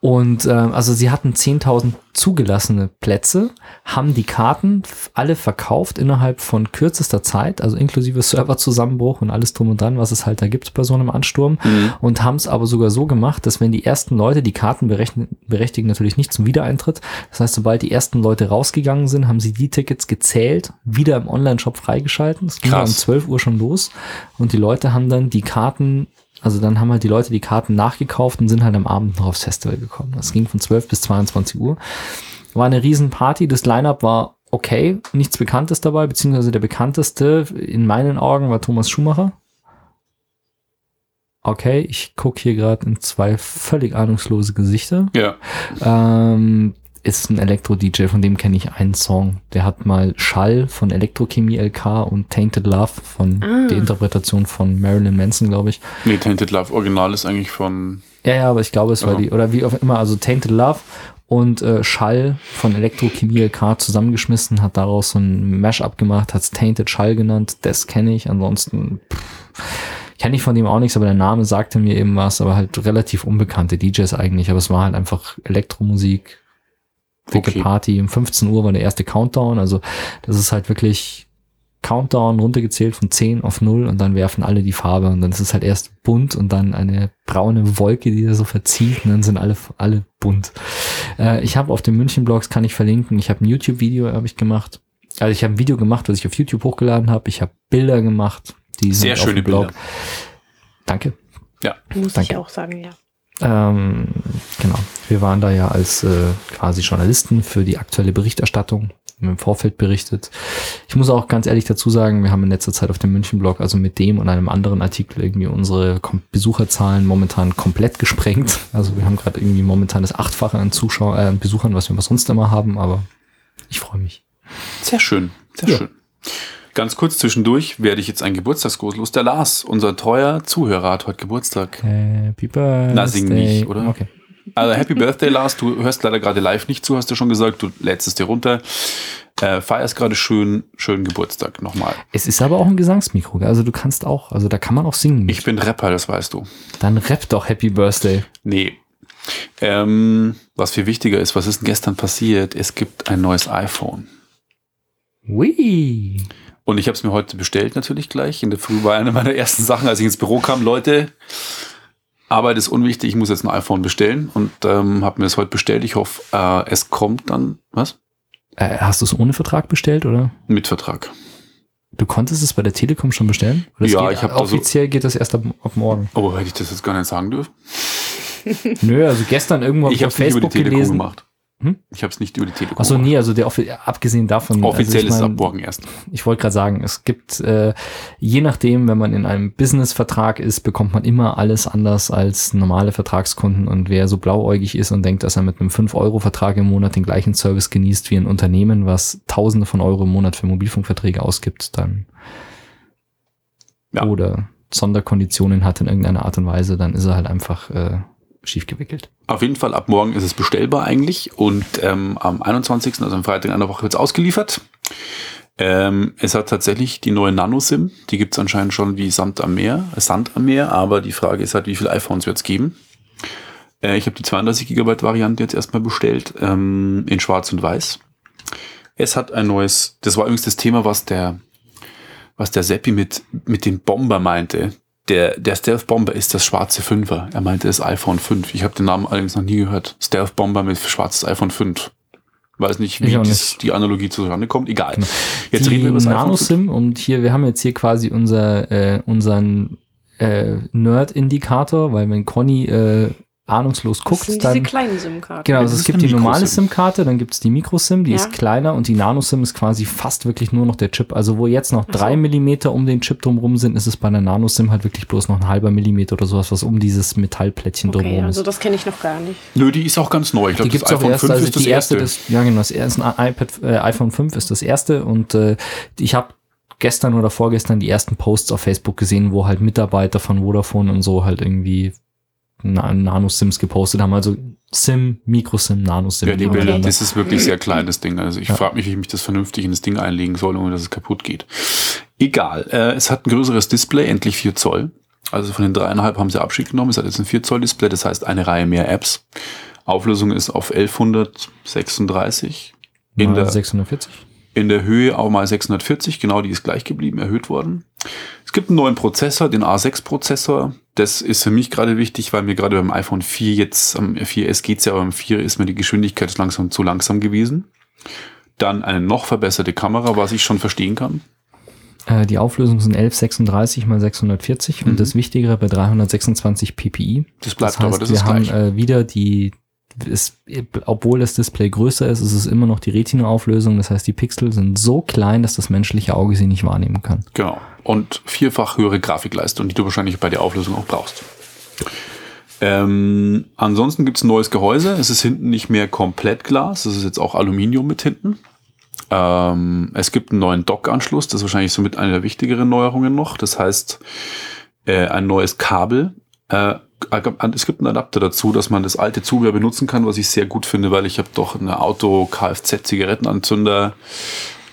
Und ähm, also sie hatten 10.000 zugelassene Plätze, haben die Karten alle verkauft innerhalb von kürzester Zeit, also inklusive Serverzusammenbruch und alles drum und dran, was es halt da gibt bei so einem Ansturm.
Mhm.
Und haben es aber sogar so gemacht, dass wenn die ersten Leute, die Karten berechnen, berechtigen natürlich nicht zum Wiedereintritt. Das heißt, sobald die ersten Leute rausgegangen sind, haben sie die Tickets gezählt, wieder im Online-Shop freigeschalten. Das ging ja um
Krass.
12 Uhr schon los. Und die Leute haben dann die Karten, also dann haben halt die Leute die Karten nachgekauft und sind halt am Abend noch aufs Festival gekommen. Das ging von 12 bis 22 Uhr. War eine Riesenparty. Das Line-Up war okay. Nichts Bekanntes dabei, beziehungsweise der bekannteste in meinen Augen war Thomas Schumacher. Okay, ich gucke hier gerade in zwei völlig ahnungslose Gesichter.
Ja.
Ähm, ist ein Elektro-DJ, von dem kenne ich einen Song. Der hat mal Schall von Elektrochemie LK und Tainted Love von
Ah.
der Interpretation von Marilyn Manson, glaube ich.
Nee, Tainted Love Original ist eigentlich von.
Ja, ja, aber ich glaube, es war
Aha.
die, oder wie auch immer, also Tainted Love und äh, Schall von Elektrochemie LK zusammengeschmissen, hat daraus so ein Mashup gemacht, hat's Tainted Schall genannt, das kenne ich, ansonsten kenne ich von dem auch nichts, aber der Name sagte mir eben was, aber halt relativ unbekannte DJs eigentlich, aber es war halt einfach Elektromusik, dicke
Okay.
Party, um 15 Uhr war der erste Countdown, also das ist halt wirklich Countdown runtergezählt von 10 auf 0 und dann werfen alle die Farbe und dann ist es halt erst bunt und dann eine braune Wolke, die da so verzieht und dann sind alle, alle bunt. Äh, ich habe auf den München-Blogs, kann ich verlinken, ich habe ein YouTube-Video habe ich gemacht. Also ich habe ein Video gemacht, was ich auf YouTube hochgeladen habe. Ich habe Bilder gemacht, die sind
Sehr
auf
schöne
dem Blog.
Bilder.
Danke.
Muss
Danke.
ich auch sagen, ja.
Ähm, genau. Wir waren da ja als äh, quasi Journalisten für die aktuelle Berichterstattung im Vorfeld berichtet. Ich muss auch ganz ehrlich dazu sagen, wir haben in letzter Zeit auf dem München-Blog, also mit dem und einem anderen Artikel irgendwie unsere Kom Besucherzahlen momentan komplett gesprengt. Also wir haben gerade irgendwie momentan das Achtfache an Zuschauern, äh, an Besuchern, was wir sonst immer haben, aber ich freue mich.
Sehr schön, sehr
Ja.
schön. Ganz kurz zwischendurch werde ich jetzt ein Geburtstagsgruß los. Der Lars, unser treuer Zuhörer, hat heute Geburtstag.
Happy Birthday.
Na, sing nicht, oder?
Okay.
Also Happy Birthday, Lars. Du hörst leider gerade live nicht zu, hast du schon gesagt. Du lädst es dir runter. Äh, feierst gerade schön, schönen Geburtstag nochmal.
Es ist aber auch ein Gesangsmikro, also du kannst auch, also da kann man auch singen.
Ich bin Rapper, das weißt du.
Dann rapp doch Happy Birthday.
Nee. Ähm, was viel wichtiger ist, was ist denn gestern passiert? Es gibt ein neues iPhone.
Wee.
Und ich habe es mir heute bestellt natürlich gleich. In der Früh war eine meiner ersten Sachen, als ich ins Büro kam. Leute, Arbeit ist unwichtig, ich muss jetzt ein iPhone bestellen. Und ähm, habe mir das heute bestellt. Ich hoffe, äh, es kommt dann, was?
Äh, hast du es ohne Vertrag bestellt, oder?
Mit Vertrag.
Du konntest es bei der Telekom schon bestellen?
Ja,
geht,
ich hab da so-
offiziell geht das erst ab, ab morgen.
Oh, hätte ich das jetzt gar nicht sagen dürfen?
Nö, also gestern irgendwo hab
Ich habe
auf Facebook
Telekom
gelesen.
gemacht.
Hm?
Ich habe es nicht über die Telekom.
Achso, nee, also der abgesehen davon.
Offiziell
also
ist es ab morgen erst.
Ich wollte gerade sagen, es gibt, äh, je nachdem, wenn man in einem Business-Vertrag ist, bekommt man immer alles anders als normale Vertragskunden. Und wer so blauäugig ist und denkt, dass er mit einem 5-Euro-Vertrag im Monat den gleichen Service genießt wie ein Unternehmen, was Tausende von Euro im Monat für Mobilfunkverträge ausgibt, dann
Ja.
oder Sonderkonditionen hat in irgendeiner Art und Weise, dann ist er halt einfach äh, schief gewickelt.
Auf jeden Fall ab morgen ist es bestellbar eigentlich und ähm, am 21., also am Freitag in einer Woche wird es ausgeliefert. Ähm, es hat tatsächlich die neue Nano-SIM, die gibt es anscheinend schon wie Sand am Meer, äh, Sand am Meer, aber die Frage ist halt, wie viele iPhones wird es geben? Äh, ich habe die 32 GB Variante jetzt erstmal bestellt, ähm, in schwarz und weiß. Es hat ein neues, das war übrigens das Thema, was der, was der Seppi mit, mit dem Bomber meinte. Der, der Stealth Bomber ist das schwarze Fünfer. Er meinte das iPhone 5. Ich habe den Namen allerdings noch nie gehört. Stealth Bomber mit schwarzes iPhone 5. Weiß nicht, wie das,
nicht.
die Analogie zustande kommt. Egal. Jetzt
die
reden wir über das iPhone 5.
Nano-SIM und hier, wir haben jetzt hier quasi unser, äh, unseren äh, Nerd-Indikator, weil wenn Conny äh, ahnungslos
Das
guckt,
sind diese
dann
kleinen SIM-Karten.
Genau,
Das
also es gibt die normale. SIM-Karte, dann gibt es die Micro-SIM, die
Ja.
ist kleiner und die Nano-SIM ist quasi fast wirklich nur noch der Chip. Also wo jetzt noch
Ach so.
drei Millimeter um den Chip drumherum sind, ist es bei einer Nano-SIM halt wirklich bloß noch ein halber Millimeter oder sowas, was um dieses Metallplättchen
Okay,
drumherum
also
ist.
das kenne ich noch gar nicht.
Nö, die ist auch ganz neu. Ich
Die
glaube,
gibt's
das
auch
iPhone
erst,
5
also
ist das
die erste,
erste.
das, ja genau, das erste iPad, äh, iPhone 5 ist das erste und äh, ich habe gestern oder vorgestern die ersten Posts auf Facebook gesehen, wo halt Mitarbeiter von Vodafone und so halt irgendwie Nano-Sims gepostet haben, also SIM, Micro-SIM, Nano-SIM.
Ja, die. Bilder, das ist wirklich sehr klein, das Ding. Also ich
Ja.
frage mich, wie ich mich das vernünftig in das Ding einlegen soll, ohne dass es kaputt geht. Egal. Äh, es hat ein größeres Display, endlich 4 Zoll. Also von den dreieinhalb haben sie Abschied genommen. Es hat jetzt ein 4 Zoll Display, das heißt eine Reihe mehr Apps. Auflösung ist auf 1136. In
Mal
der,
640.
in der Höhe auch mal 640, genau, die ist gleich geblieben, erhöht worden. Es gibt einen neuen Prozessor, den A6-Prozessor. Das ist für mich gerade wichtig, weil mir gerade beim iPhone 4 jetzt, am 4S geht's ja, aber beim 4 ist mir die Geschwindigkeit langsam zu langsam gewesen. Dann eine noch verbesserte Kamera, was ich schon verstehen kann.
Äh, die Auflösung sind 1136 mal 640
Mhm.
und das Wichtigere bei 326 ppi.
Das bleibt
das heißt,
aber, das
wir
ist
haben
gleich.
äh, wieder die, es, obwohl das Display größer ist, ist es immer noch die Retina-Auflösung. Das heißt, die Pixel sind so klein, dass das menschliche Auge sie nicht wahrnehmen kann.
Genau. Und vierfach höhere Grafikleistung, die du wahrscheinlich bei der Auflösung auch brauchst. Ähm, ansonsten gibt's ein neues Gehäuse. Es ist hinten nicht mehr komplett Glas. Es ist jetzt auch Aluminium mit hinten. Ähm, es gibt einen neuen Dock-Anschluss. Das ist wahrscheinlich somit eine der wichtigeren Neuerungen noch. Das heißt, äh, ein neues Kabel. Äh, es gibt einen Adapter dazu, dass man das alte Zubehör benutzen kann, was ich sehr gut finde, weil ich habe doch eine Auto-Kfz-Zigarettenanzünder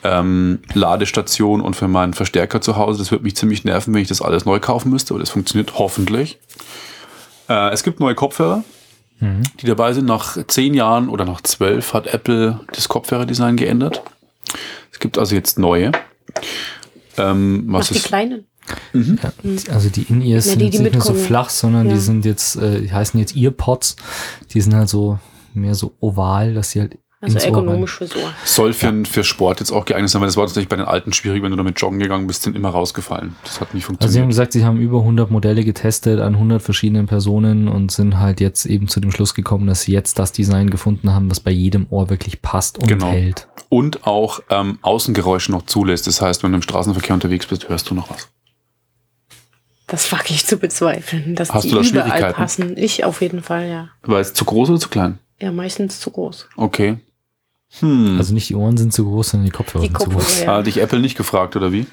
ähm, Ladestation und für meinen Verstärker zu Hause. Das wird mich ziemlich nerven, wenn ich das alles neu kaufen müsste, aber das funktioniert hoffentlich. Äh, es gibt neue Kopfhörer,
Mhm.
die dabei sind. Nach zehn Jahren oder nach zwölf hat Apple das Kopfhörerdesign geändert. Es gibt also jetzt neue. Ähm,
Was
was
die
ist,
kleinen.
Ja, also die In-Ears
Ja,
sind
die, die
nicht mehr so flach, sondern
Ja.
die sind jetzt, äh, die heißen jetzt Earpods. Die sind halt so mehr so oval, dass sie halt
Also
ins Ohr rein-
ergonomisch fürs Ohr.
soll für, für Sport jetzt auch geeignet sein, weil das war tatsächlich bei den alten schwierig, wenn du damit joggen gegangen bist, sind immer rausgefallen. Das hat nicht
Also sie haben
funktioniert.
gesagt, sie haben über 100 Modelle getestet an 100 verschiedenen Personen und sind halt jetzt eben zu dem Schluss gekommen, dass sie jetzt das Design gefunden haben, was bei jedem Ohr wirklich passt und
Genau.
hält.
Und auch ähm, Außengeräusche noch zulässt. Das heißt, wenn du im Straßenverkehr unterwegs bist, hörst du noch was.
Das wage ich zu bezweifeln, dass
Hast
die
du da
überall
Schwierigkeiten?
passen. Ich auf jeden Fall, ja.
War es zu groß oder zu klein?
Ja, meistens zu groß.
Okay. Hm.
Also nicht die Ohren sind zu groß, sondern die Kopfhörer
Die
sind zu groß.
Kopfhörer, ja.
Hat dich Apple nicht gefragt, oder wie?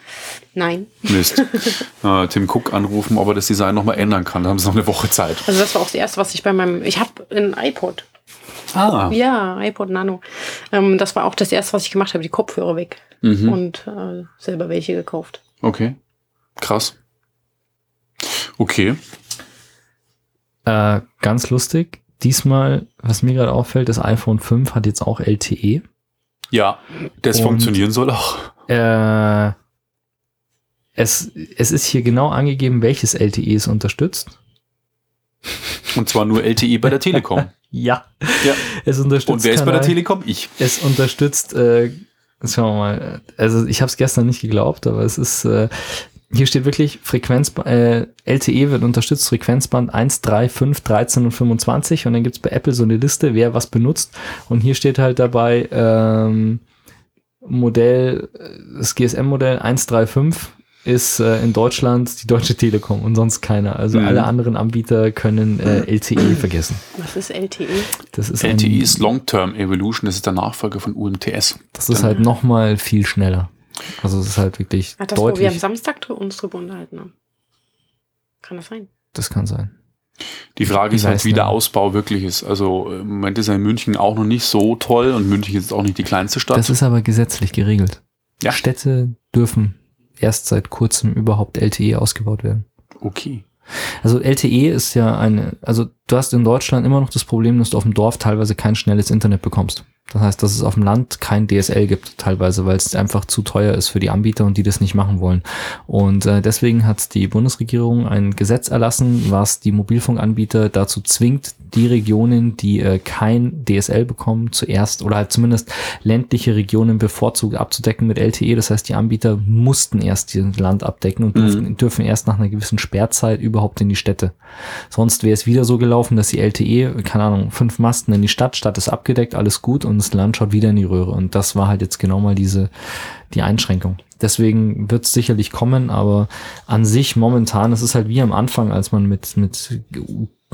Nein.
Mist. äh, Tim Cook anrufen, ob er das Design nochmal ändern kann. Da haben sie noch eine Woche Zeit.
Also das war auch das erste, was ich bei meinem. Ich habe ein iPod.
Ah.
Ja, iPod Nano. Ähm, das war auch das erste, was ich gemacht habe, die Kopfhörer weg.
Mhm.
Und äh, selber welche gekauft.
Okay. Krass. Okay.
Äh, ganz lustig. Diesmal, was mir gerade auffällt, das iPhone 5 hat jetzt auch LTE.
Ja, das
Und-
funktionieren soll auch.
Äh, es, es ist hier genau angegeben, welches LTE es unterstützt.
Und zwar nur LTE bei der Telekom.
Ja.
Ja.
Es unterstützt
Und wer ist bei der Telekom? Ich.
Es unterstützt, äh, schauen wir mal, also ich habe es gestern nicht geglaubt, aber es ist, äh, hier steht wirklich Frequenz, äh, LTE wird unterstützt, Frequenzband 1, 3, 5, 13 und 25 und dann gibt's bei Apple so eine Liste, wer was benutzt und hier steht halt dabei ähm, Modell, äh, das GSM-Modell 135 ist äh, in Deutschland die Deutsche Telekom und sonst keiner. Also
Mhm.
alle anderen Anbieter können äh, LTE vergessen.
Was ist? LTE?
Das ist,
LTE
ein,
ist Long-Term Evolution, das ist der Nachfolger von UMTS.
das ist halt noch mal viel schneller. Also es ist halt wirklich
Ach, das, wo wir am
deutlich.
Samstag uns drüber unterhalten haben. Kann das sein?
Das kann sein.
Die Frage
Ich
ist halt, wie der. Ausbau wirklich ist. Also im Moment ist er in München auch noch nicht so toll und München ist auch nicht die kleinste Stadt.
Das ist aber gesetzlich geregelt.
Ja.
Städte dürfen erst seit kurzem überhaupt LTE ausgebaut werden.
okay.
Also LTE ist ja eine, also du hast in Deutschland immer noch das Problem, dass du auf dem Dorf teilweise kein schnelles Internet bekommst. Das heißt, dass es auf dem Land kein DSL gibt, teilweise, weil es einfach zu teuer ist für die Anbieter und die das nicht machen wollen. Und äh, deswegen hat die Bundesregierung ein Gesetz erlassen, was die Mobilfunkanbieter dazu zwingt, die Regionen, die äh, kein DSL bekommen, zuerst oder halt zumindest ländliche Regionen bevorzugt abzudecken mit LTE. Das heißt, die Anbieter mussten erst ihr Land abdecken und durften, dürfen erst nach einer gewissen Sperrzeit überhaupt in die Städte. Sonst wäre es wieder so gelaufen, dass die LTE, keine Ahnung, fünf Masten in die Stadt, Stadt ist abgedeckt, alles gut und das Land schaut wieder in die Röhre. Und das war halt jetzt genau mal diese, die Einschränkung. Deswegen wird es sicherlich kommen, aber an sich momentan, es ist halt wie am Anfang, als man mit, mit,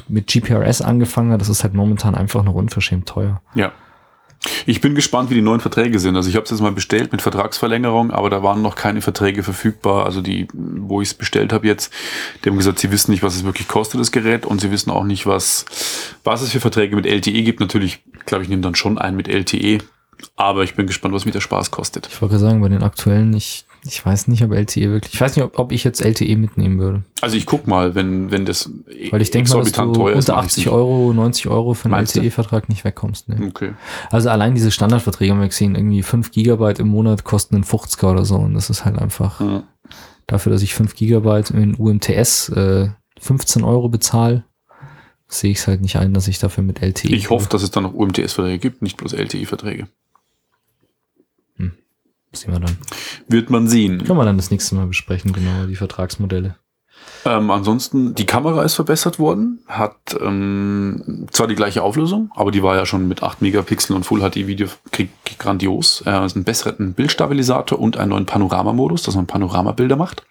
mit GPRS angefangen hat, das ist halt momentan einfach noch unverschämt teuer.
Ja. Ich bin gespannt, wie die neuen Verträge sind. Also ich habe es jetzt mal bestellt mit Vertragsverlängerung, aber da waren noch keine Verträge verfügbar. Also die, wo ich es bestellt habe jetzt, die haben gesagt, sie wissen nicht, was es wirklich kostet, das Gerät, und sie wissen auch nicht, was, was es für Verträge mit LTE gibt. Natürlich, glaube ich, nehme dann schon einen mit LTE, aber ich bin gespannt, was mich der Spaß kostet.
Ich wollte sagen, bei den aktuellen, ich, ich weiß nicht, ob LTE wirklich, ich weiß nicht, ob, ob ich jetzt LTE mitnehmen würde.
Also ich guck mal, wenn, wenn das
Weil ich denke mal, dass du
ist,
unter
mach ich's
80
nicht.
Euro, 90 Euro für einen? LTE-Vertrag nicht wegkommst. Ne?
Okay.
Also allein diese Standardverträge haben wir gesehen, irgendwie 5 Gigabyte im Monat kosten einen 50er oder so. Und das ist halt einfach
Ja.
dafür, dass ich 5 Gigabyte in UMTS äh, 15 Euro bezahle, sehe ich es halt nicht ein, dass ich dafür mit LTE.
Ich hoffe, dass es dann noch UMTS-Verträge gibt, nicht bloß LTE-Verträge.
Sehen wir dann.
Wird man sehen.
Können wir dann das nächste Mal besprechen, genau, die Vertragsmodelle.
Ähm, ansonsten, die Kamera ist verbessert worden, hat ähm, zwar die gleiche Auflösung, aber die war ja schon mit 8 Megapixel und Full HD Video grandios. Äh, ist ein besseren Bildstabilisator und einen neuen Panoramamodus, dass man Panoramabilder macht.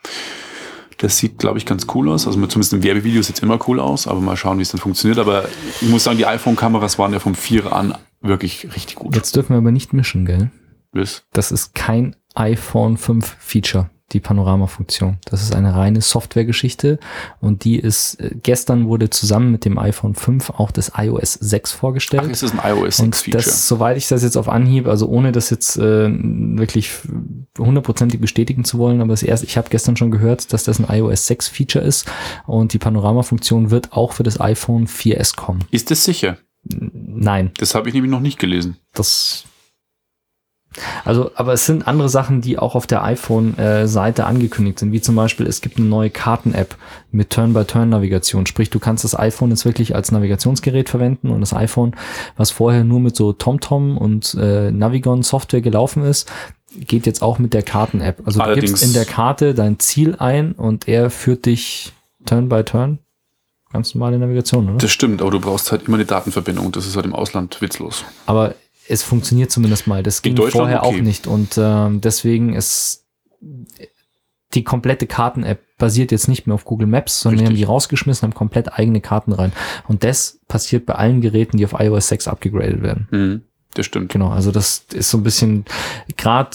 Das sieht, glaube ich, ganz cool aus. Also zumindest im Werbevideo sieht es immer cool aus, aber mal schauen, wie es dann funktioniert. Aber ich muss sagen, die iPhone-Kameras waren ja vom 4er an wirklich richtig gut.
Jetzt dürfen wir aber nicht mischen, gell?
Bis.
Das ist kein iPhone 5 Feature, die Panorama-Funktion. Das ist eine reine Softwaregeschichte und die ist, äh, gestern wurde zusammen mit dem iPhone 5 auch das iOS 6 vorgestellt.
Ach, ist ein iOS
Und
6 Feature.
das, soweit ich das jetzt auf Anhieb, also ohne das jetzt äh, wirklich hundertprozentig bestätigen zu wollen, aber das erste, ich habe gestern schon gehört, dass das ein iOS 6 Feature ist und die Panorama-Funktion wird auch für das iPhone 4S kommen.
Ist es sicher?
Nein,
Das habe ich nämlich noch nicht gelesen.
das also, aber es sind andere Sachen, die auch auf der iPhone-Seite angekündigt sind, wie zum Beispiel, es gibt eine neue Karten-App mit Turn-by-Turn-Navigation. Sprich, du kannst das iPhone jetzt wirklich als Navigationsgerät verwenden und das iPhone, was vorher nur mit so TomTom und äh, Navigon-Software gelaufen ist, geht jetzt auch mit der Karten-App. Also du
Allerdings-
gibst in der Karte dein Ziel ein und er führt dich Turn-by-Turn. Ganz normale Navigation, oder?
Das stimmt, aber du brauchst halt immer eine Datenverbindung. Das ist halt im Ausland witzlos.
aber es funktioniert zumindest mal. Das
In
ging vorher
okay.
auch nicht und ähm, deswegen ist die komplette Karten-App basiert jetzt nicht mehr auf Google Maps, sondern wir haben
Richtig.
die rausgeschmissen, haben komplett eigene Karten rein. Und das passiert bei allen Geräten, die auf iOS 6 abgegradet werden.
Mhm, das stimmt.
Genau, also das ist so ein bisschen gerade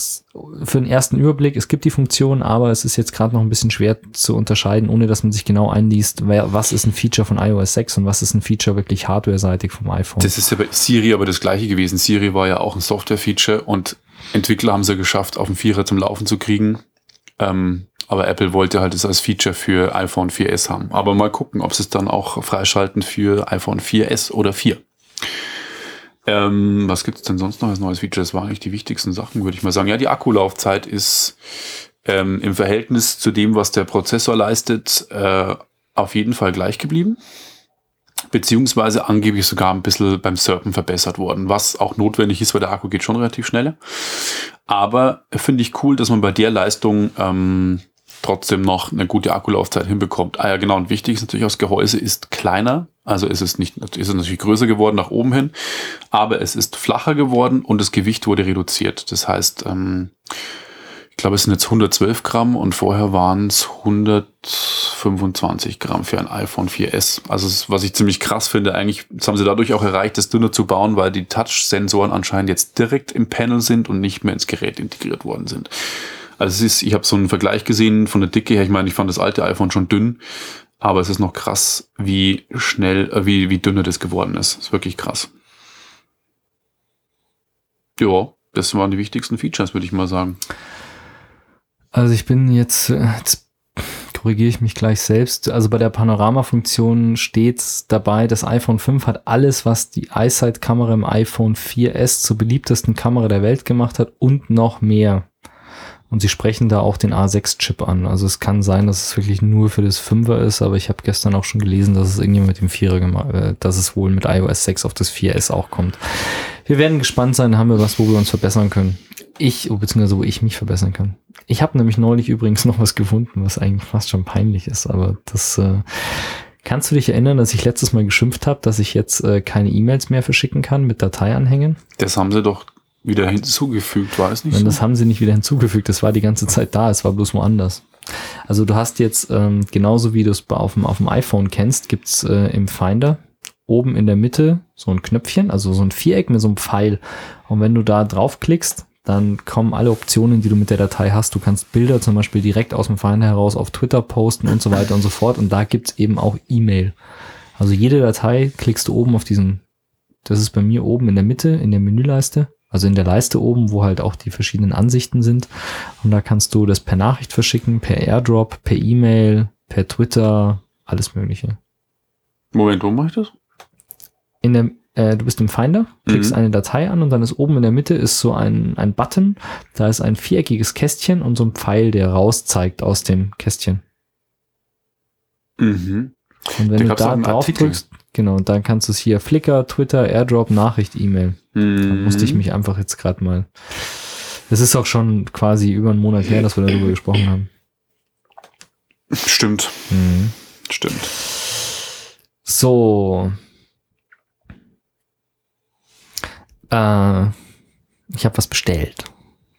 für den ersten Überblick, es gibt die Funktion, aber es ist jetzt gerade noch ein bisschen schwer zu unterscheiden, ohne dass man sich genau einliest, wer, was ist ein Feature von iOS 6 und was ist ein Feature wirklich hardware-seitig vom iPhone.
Das ist ja bei Siri aber das gleiche gewesen. Siri war ja auch ein Software-Feature und Entwickler haben es ja geschafft, auf dem Vierer zum Laufen zu kriegen. Ähm, aber Apple wollte halt es als Feature für iPhone 4S haben. Aber mal gucken, ob sie es dann auch freischalten für iPhone 4S oder 4. Ähm, was gibt es denn sonst noch als neues Feature? Das waren eigentlich die wichtigsten Sachen, würde ich mal sagen. Ja, die Akkulaufzeit ist ähm, im Verhältnis zu dem, was der Prozessor leistet, äh, auf jeden Fall gleich geblieben. Beziehungsweise angeblich sogar ein bisschen beim Surfen verbessert worden, was auch notwendig ist, weil der Akku geht schon relativ schneller. Aber finde ich cool, dass man bei der Leistung ähm, trotzdem noch eine gute Akkulaufzeit hinbekommt. Ah ja, genau. Und wichtig ist natürlich, das Gehäuse ist kleiner. Also ist es nicht, ist natürlich größer geworden nach oben hin, aber es ist flacher geworden und das Gewicht wurde reduziert. Das heißt, ähm, ich glaube, es sind jetzt 112 Gramm und vorher waren es 125 Gramm für ein iPhone 4S. Also was ich ziemlich krass finde, eigentlich, das haben sie dadurch auch erreicht, das dünner zu bauen, weil die Touch-Sensoren anscheinend jetzt direkt im Panel sind und nicht mehr ins Gerät integriert worden sind. Also es ist, ich habe so einen Vergleich gesehen von der Dicke her. Ich meine, ich fand das alte iPhone schon dünn, aber es ist noch krass, wie schnell, äh, wie, wie dünner das geworden ist. Ist wirklich krass. Ja, das waren die wichtigsten Features, würde ich mal sagen.
Also ich bin jetzt, äh, jetzt korrigiere ich mich gleich selbst. Also bei der Panorama-Funktion steht dabei, das iPhone 5 hat alles, was die iSight-Kamera im iPhone 4S zur beliebtesten Kamera der Welt gemacht hat und noch mehr. Und sie sprechen da auch den A6-Chip an. Also es kann sein, dass es wirklich nur für das 5er ist, aber ich habe gestern auch schon gelesen, dass es irgendwie mit dem 4er gemacht, äh, dass es wohl mit iOS 6 auf das 4S auch kommt. Wir werden gespannt sein, haben wir was, wo wir uns verbessern können. Ich, beziehungsweise wo ich mich verbessern kann. Ich habe nämlich neulich übrigens noch was gefunden, was eigentlich fast schon peinlich ist, aber das äh, kannst du dich erinnern, dass ich letztes Mal geschimpft habe, dass ich jetzt äh, keine E-Mails mehr verschicken kann mit Dateianhängen?
Das haben sie doch wieder hinzugefügt, war es nicht
Nein,
so?
das haben sie nicht wieder hinzugefügt. Das war die ganze Zeit da. Es war bloß woanders. Also du hast jetzt, ähm, genauso wie du es auf dem, auf dem iPhone kennst, gibt's äh, im Finder oben in der Mitte so ein Knöpfchen, also so ein Viereck mit so einem Pfeil. Und wenn du da draufklickst, dann kommen alle Optionen, die du mit der Datei hast. Du kannst Bilder zum Beispiel direkt aus dem Finder heraus auf Twitter posten und so weiter und so fort. Und da gibt's eben auch E-Mail. Also jede Datei klickst du oben auf diesen, das ist bei mir oben in der Mitte, in der Menüleiste. Also in der Leiste oben, wo halt auch die verschiedenen Ansichten sind. Und da kannst du das per Nachricht verschicken, per Airdrop, per E-Mail, per Twitter, alles Mögliche.
Moment, wo mache ich das?
In der, äh, du bist im Finder, klickst
Mhm.
eine Datei an und dann ist oben in der Mitte ist so ein, ein Button. Da ist ein viereckiges Kästchen und so ein Pfeil, der raus zeigt aus dem Kästchen.
Mhm.
Und wenn
Da
du da drauf
Artikel.
drückst, genau, und dann kannst du es hier Flickr, Twitter, Airdrop, Nachricht, E-Mail. Da
Mhm.
musste ich mich einfach jetzt gerade mal. Es ist auch schon quasi über einen Monat her, dass wir darüber gesprochen haben.
Stimmt,
Mhm.
stimmt.
So. Äh, ich habe was bestellt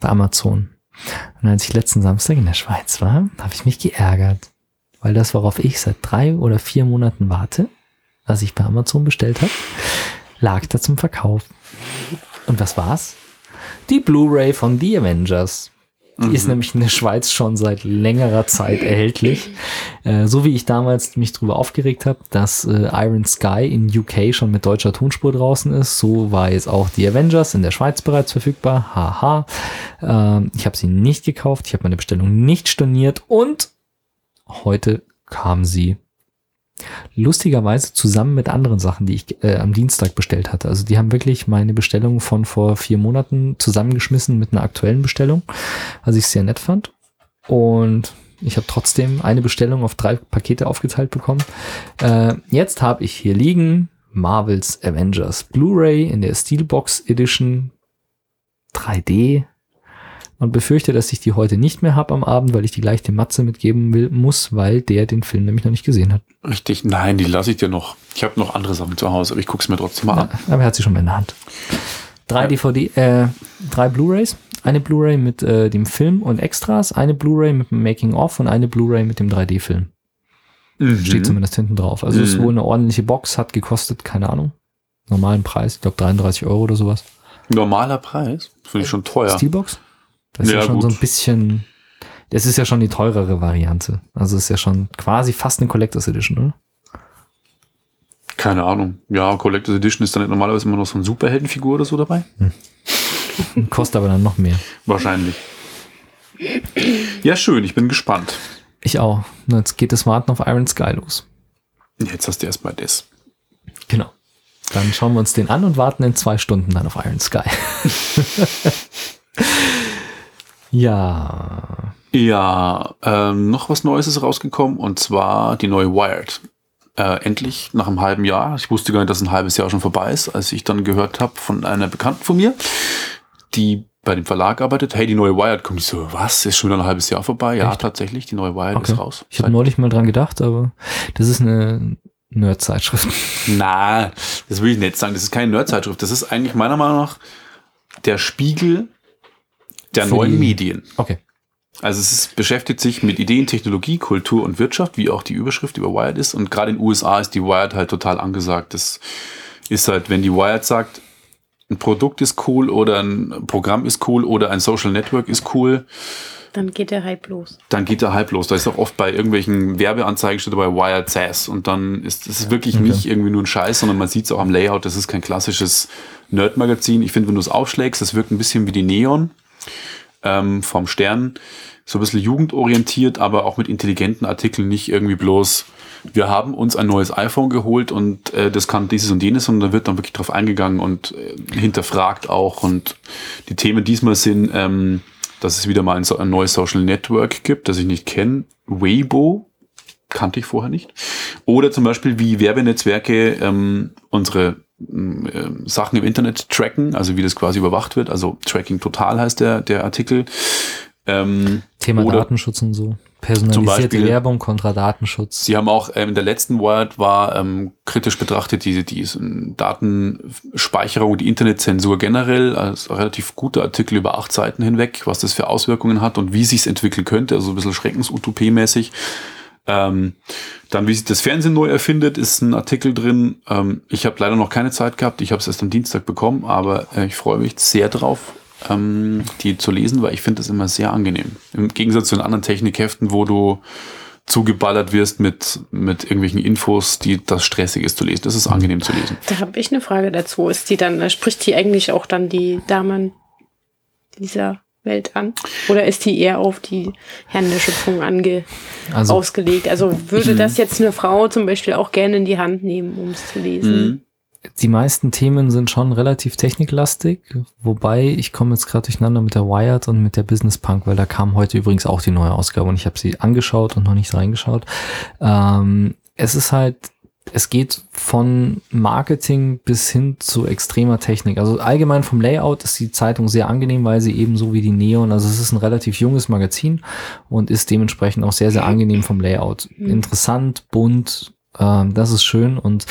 bei Amazon. Und als ich letzten Samstag in der Schweiz war, habe ich mich geärgert. Weil das, worauf ich seit drei oder vier Monaten warte, was ich bei Amazon bestellt habe, lag da zum Verkauf. Und was war's? Die Blu-ray von The Avengers. Die ist nämlich in der Schweiz schon seit längerer Zeit erhältlich. Äh, so wie ich damals mich drüber aufgeregt habe, dass äh, Iron Sky in UK schon mit deutscher Tonspur draußen ist, so war jetzt auch The Avengers in der Schweiz bereits verfügbar. Haha. Ähm, ich habe sie nicht gekauft, ich habe meine Bestellung nicht storniert und heute kam sie. Lustigerweise zusammen mit anderen Sachen, die ich äh, am Dienstag bestellt hatte. Also die haben wirklich meine Bestellung von vor vier Monaten zusammengeschmissen mit einer aktuellen Bestellung, was ich sehr nett fand. Und ich habe trotzdem eine Bestellung auf drei Pakete aufgeteilt bekommen. Äh, jetzt habe ich hier liegen Marvels Avengers Blu-ray in der Steelbox Edition 3D und befürchte, dass ich die heute nicht mehr habe am Abend, weil ich die gleich dem Matze mitgeben will, muss, weil der den Film nämlich noch nicht gesehen hat.
Richtig, nein, die lasse ich dir noch. Ich habe noch andere Sachen zu Hause, aber ich gucke es mir trotzdem mal
Ja,
an.
aber er hat sie schon mal in der Hand. Drei
Ja.
DVD, äh, drei Blu-rays, eine Blu-ray mit äh, dem Film und Extras, eine Blu-ray mit dem Making-of und eine Blu-ray mit dem 3D-Film.
Mhm.
Steht zumindest hinten drauf. Also ist
Mhm.
wohl eine ordentliche Box, hat gekostet, keine Ahnung, normalen Preis, ich glaube 33 Euro oder sowas.
Normaler Preis? Finde ich schon teuer.
Steelbox? Das ist ja, schon so
gut.
ein bisschen, das ist ja schon die teurere Variante. Also ist ja schon quasi fast eine Collectors Edition, oder?
Keine Ahnung. Ja, Collector's Edition ist dann nicht normalerweise immer noch so eine Superheldenfigur oder so dabei.
Kostet aber dann noch mehr.
Wahrscheinlich. Ja, schön, ich bin gespannt.
Ich auch. Jetzt geht das Warten auf Iron Sky los.
Jetzt hast du erstmal das.
Genau. Dann schauen wir uns den an und warten in zwei Stunden dann auf Iron Sky. ja.
Ja, ähm, noch was Neues ist rausgekommen und zwar die neue Wired. Äh, endlich nach einem halben Jahr. Ich wusste gar nicht, dass ein halbes Jahr schon vorbei ist, als ich dann gehört habe von einer Bekannten von mir, die bei dem Verlag arbeitet, hey, die neue Wired kommt. Ich so, was? Ist schon wieder ein halbes Jahr vorbei? Ja,
Echt?
tatsächlich, die neue Wired
Okay.
ist raus.
Ich habe neulich mal dran gedacht, aber das ist eine Nerd-Zeitschrift.
Na, das will ich nicht sagen. Das ist keine Nerd-Zeitschrift. Das ist eigentlich meiner Meinung nach der Spiegel der neuen
die-
Medien.
Okay.
Also es ist, beschäftigt sich mit Ideen, Technologie, Kultur und Wirtschaft, wie auch die Überschrift über Wired ist. Und gerade in den USA ist die Wired halt total angesagt. Das ist halt, wenn die Wired sagt, ein Produkt ist cool oder ein Programm ist cool oder ein Social Network ist cool,
Dann geht der Hype los.
dann geht der Hype los. Da ist auch oft bei irgendwelchen Werbeanzeigen steht dabei Wired SaaS und dann ist es wirklich
Okay.
nicht irgendwie nur ein Scheiß, sondern man sieht es auch am Layout. Das ist kein klassisches Nerd-Magazin. Ich finde, wenn du es aufschlägst, das wirkt ein bisschen wie die Neon ähm, vom Stern. So ein bisschen jugendorientiert, aber auch mit intelligenten Artikeln, nicht irgendwie bloß, wir haben uns ein neues iPhone geholt und äh, das kann dieses und jenes, sondern da wird dann wirklich drauf eingegangen und äh, hinterfragt auch. Und die Themen diesmal sind, ähm, dass es wieder mal ein, ein neues Social Network gibt, das ich nicht kenne. Weibo, kannte ich vorher nicht. Oder zum Beispiel, wie Werbenetzwerke ähm, unsere Sachen im Internet tracken, also wie das quasi überwacht wird. Also Tracking total heißt der, der Artikel. Ähm,
Thema
Oder-
Datenschutz und so. Personalisierte
Beispiel-
Werbung kontra Datenschutz.
Sie haben auch ähm, in der letzten Wired war ähm, kritisch betrachtet diese die Datenspeicherung, die Internetzensur generell, als relativ guter Artikel über acht Seiten hinweg, was das für Auswirkungen hat und wie sich entwickeln könnte, also ein bisschen Schreckensutopie-mäßig. Ähm, dann, wie sich das Fernsehen neu erfindet, ist ein Artikel drin. Ähm, ich habe leider noch keine Zeit gehabt, ich habe es erst am Dienstag bekommen, aber äh, ich freue mich sehr drauf, ähm, die zu lesen, weil ich finde das immer sehr angenehm. Im Gegensatz zu den anderen Technikheften, wo du zugeballert wirst mit, mit irgendwelchen Infos, die das stressig ist zu lesen. Das ist angenehm zu lesen.
Da habe ich eine Frage dazu. Ist die dann, äh, spricht die eigentlich auch dann die Damen dieser Welt an? Oder ist die eher auf die der Schöpfung ange
Also
ausgelegt? Also würde das jetzt eine Frau zum Beispiel auch gerne in die Hand nehmen, um es zu lesen?
Mhm.
die meisten Themen sind schon relativ techniklastig, wobei ich komme jetzt gerade durcheinander mit der Wired und mit der Business Punk, weil da kam heute übrigens auch die neue Ausgabe und ich habe sie angeschaut und noch nicht reingeschaut. Ähm, es ist halt, es geht von Marketing bis hin zu extremer Technik. Also allgemein vom Layout ist die Zeitung sehr angenehm, weil sie ebenso wie die Neon, also es ist ein relativ junges Magazin und ist dementsprechend auch sehr, sehr angenehm vom Layout. Interessant, bunt, ähm, das ist schön. Und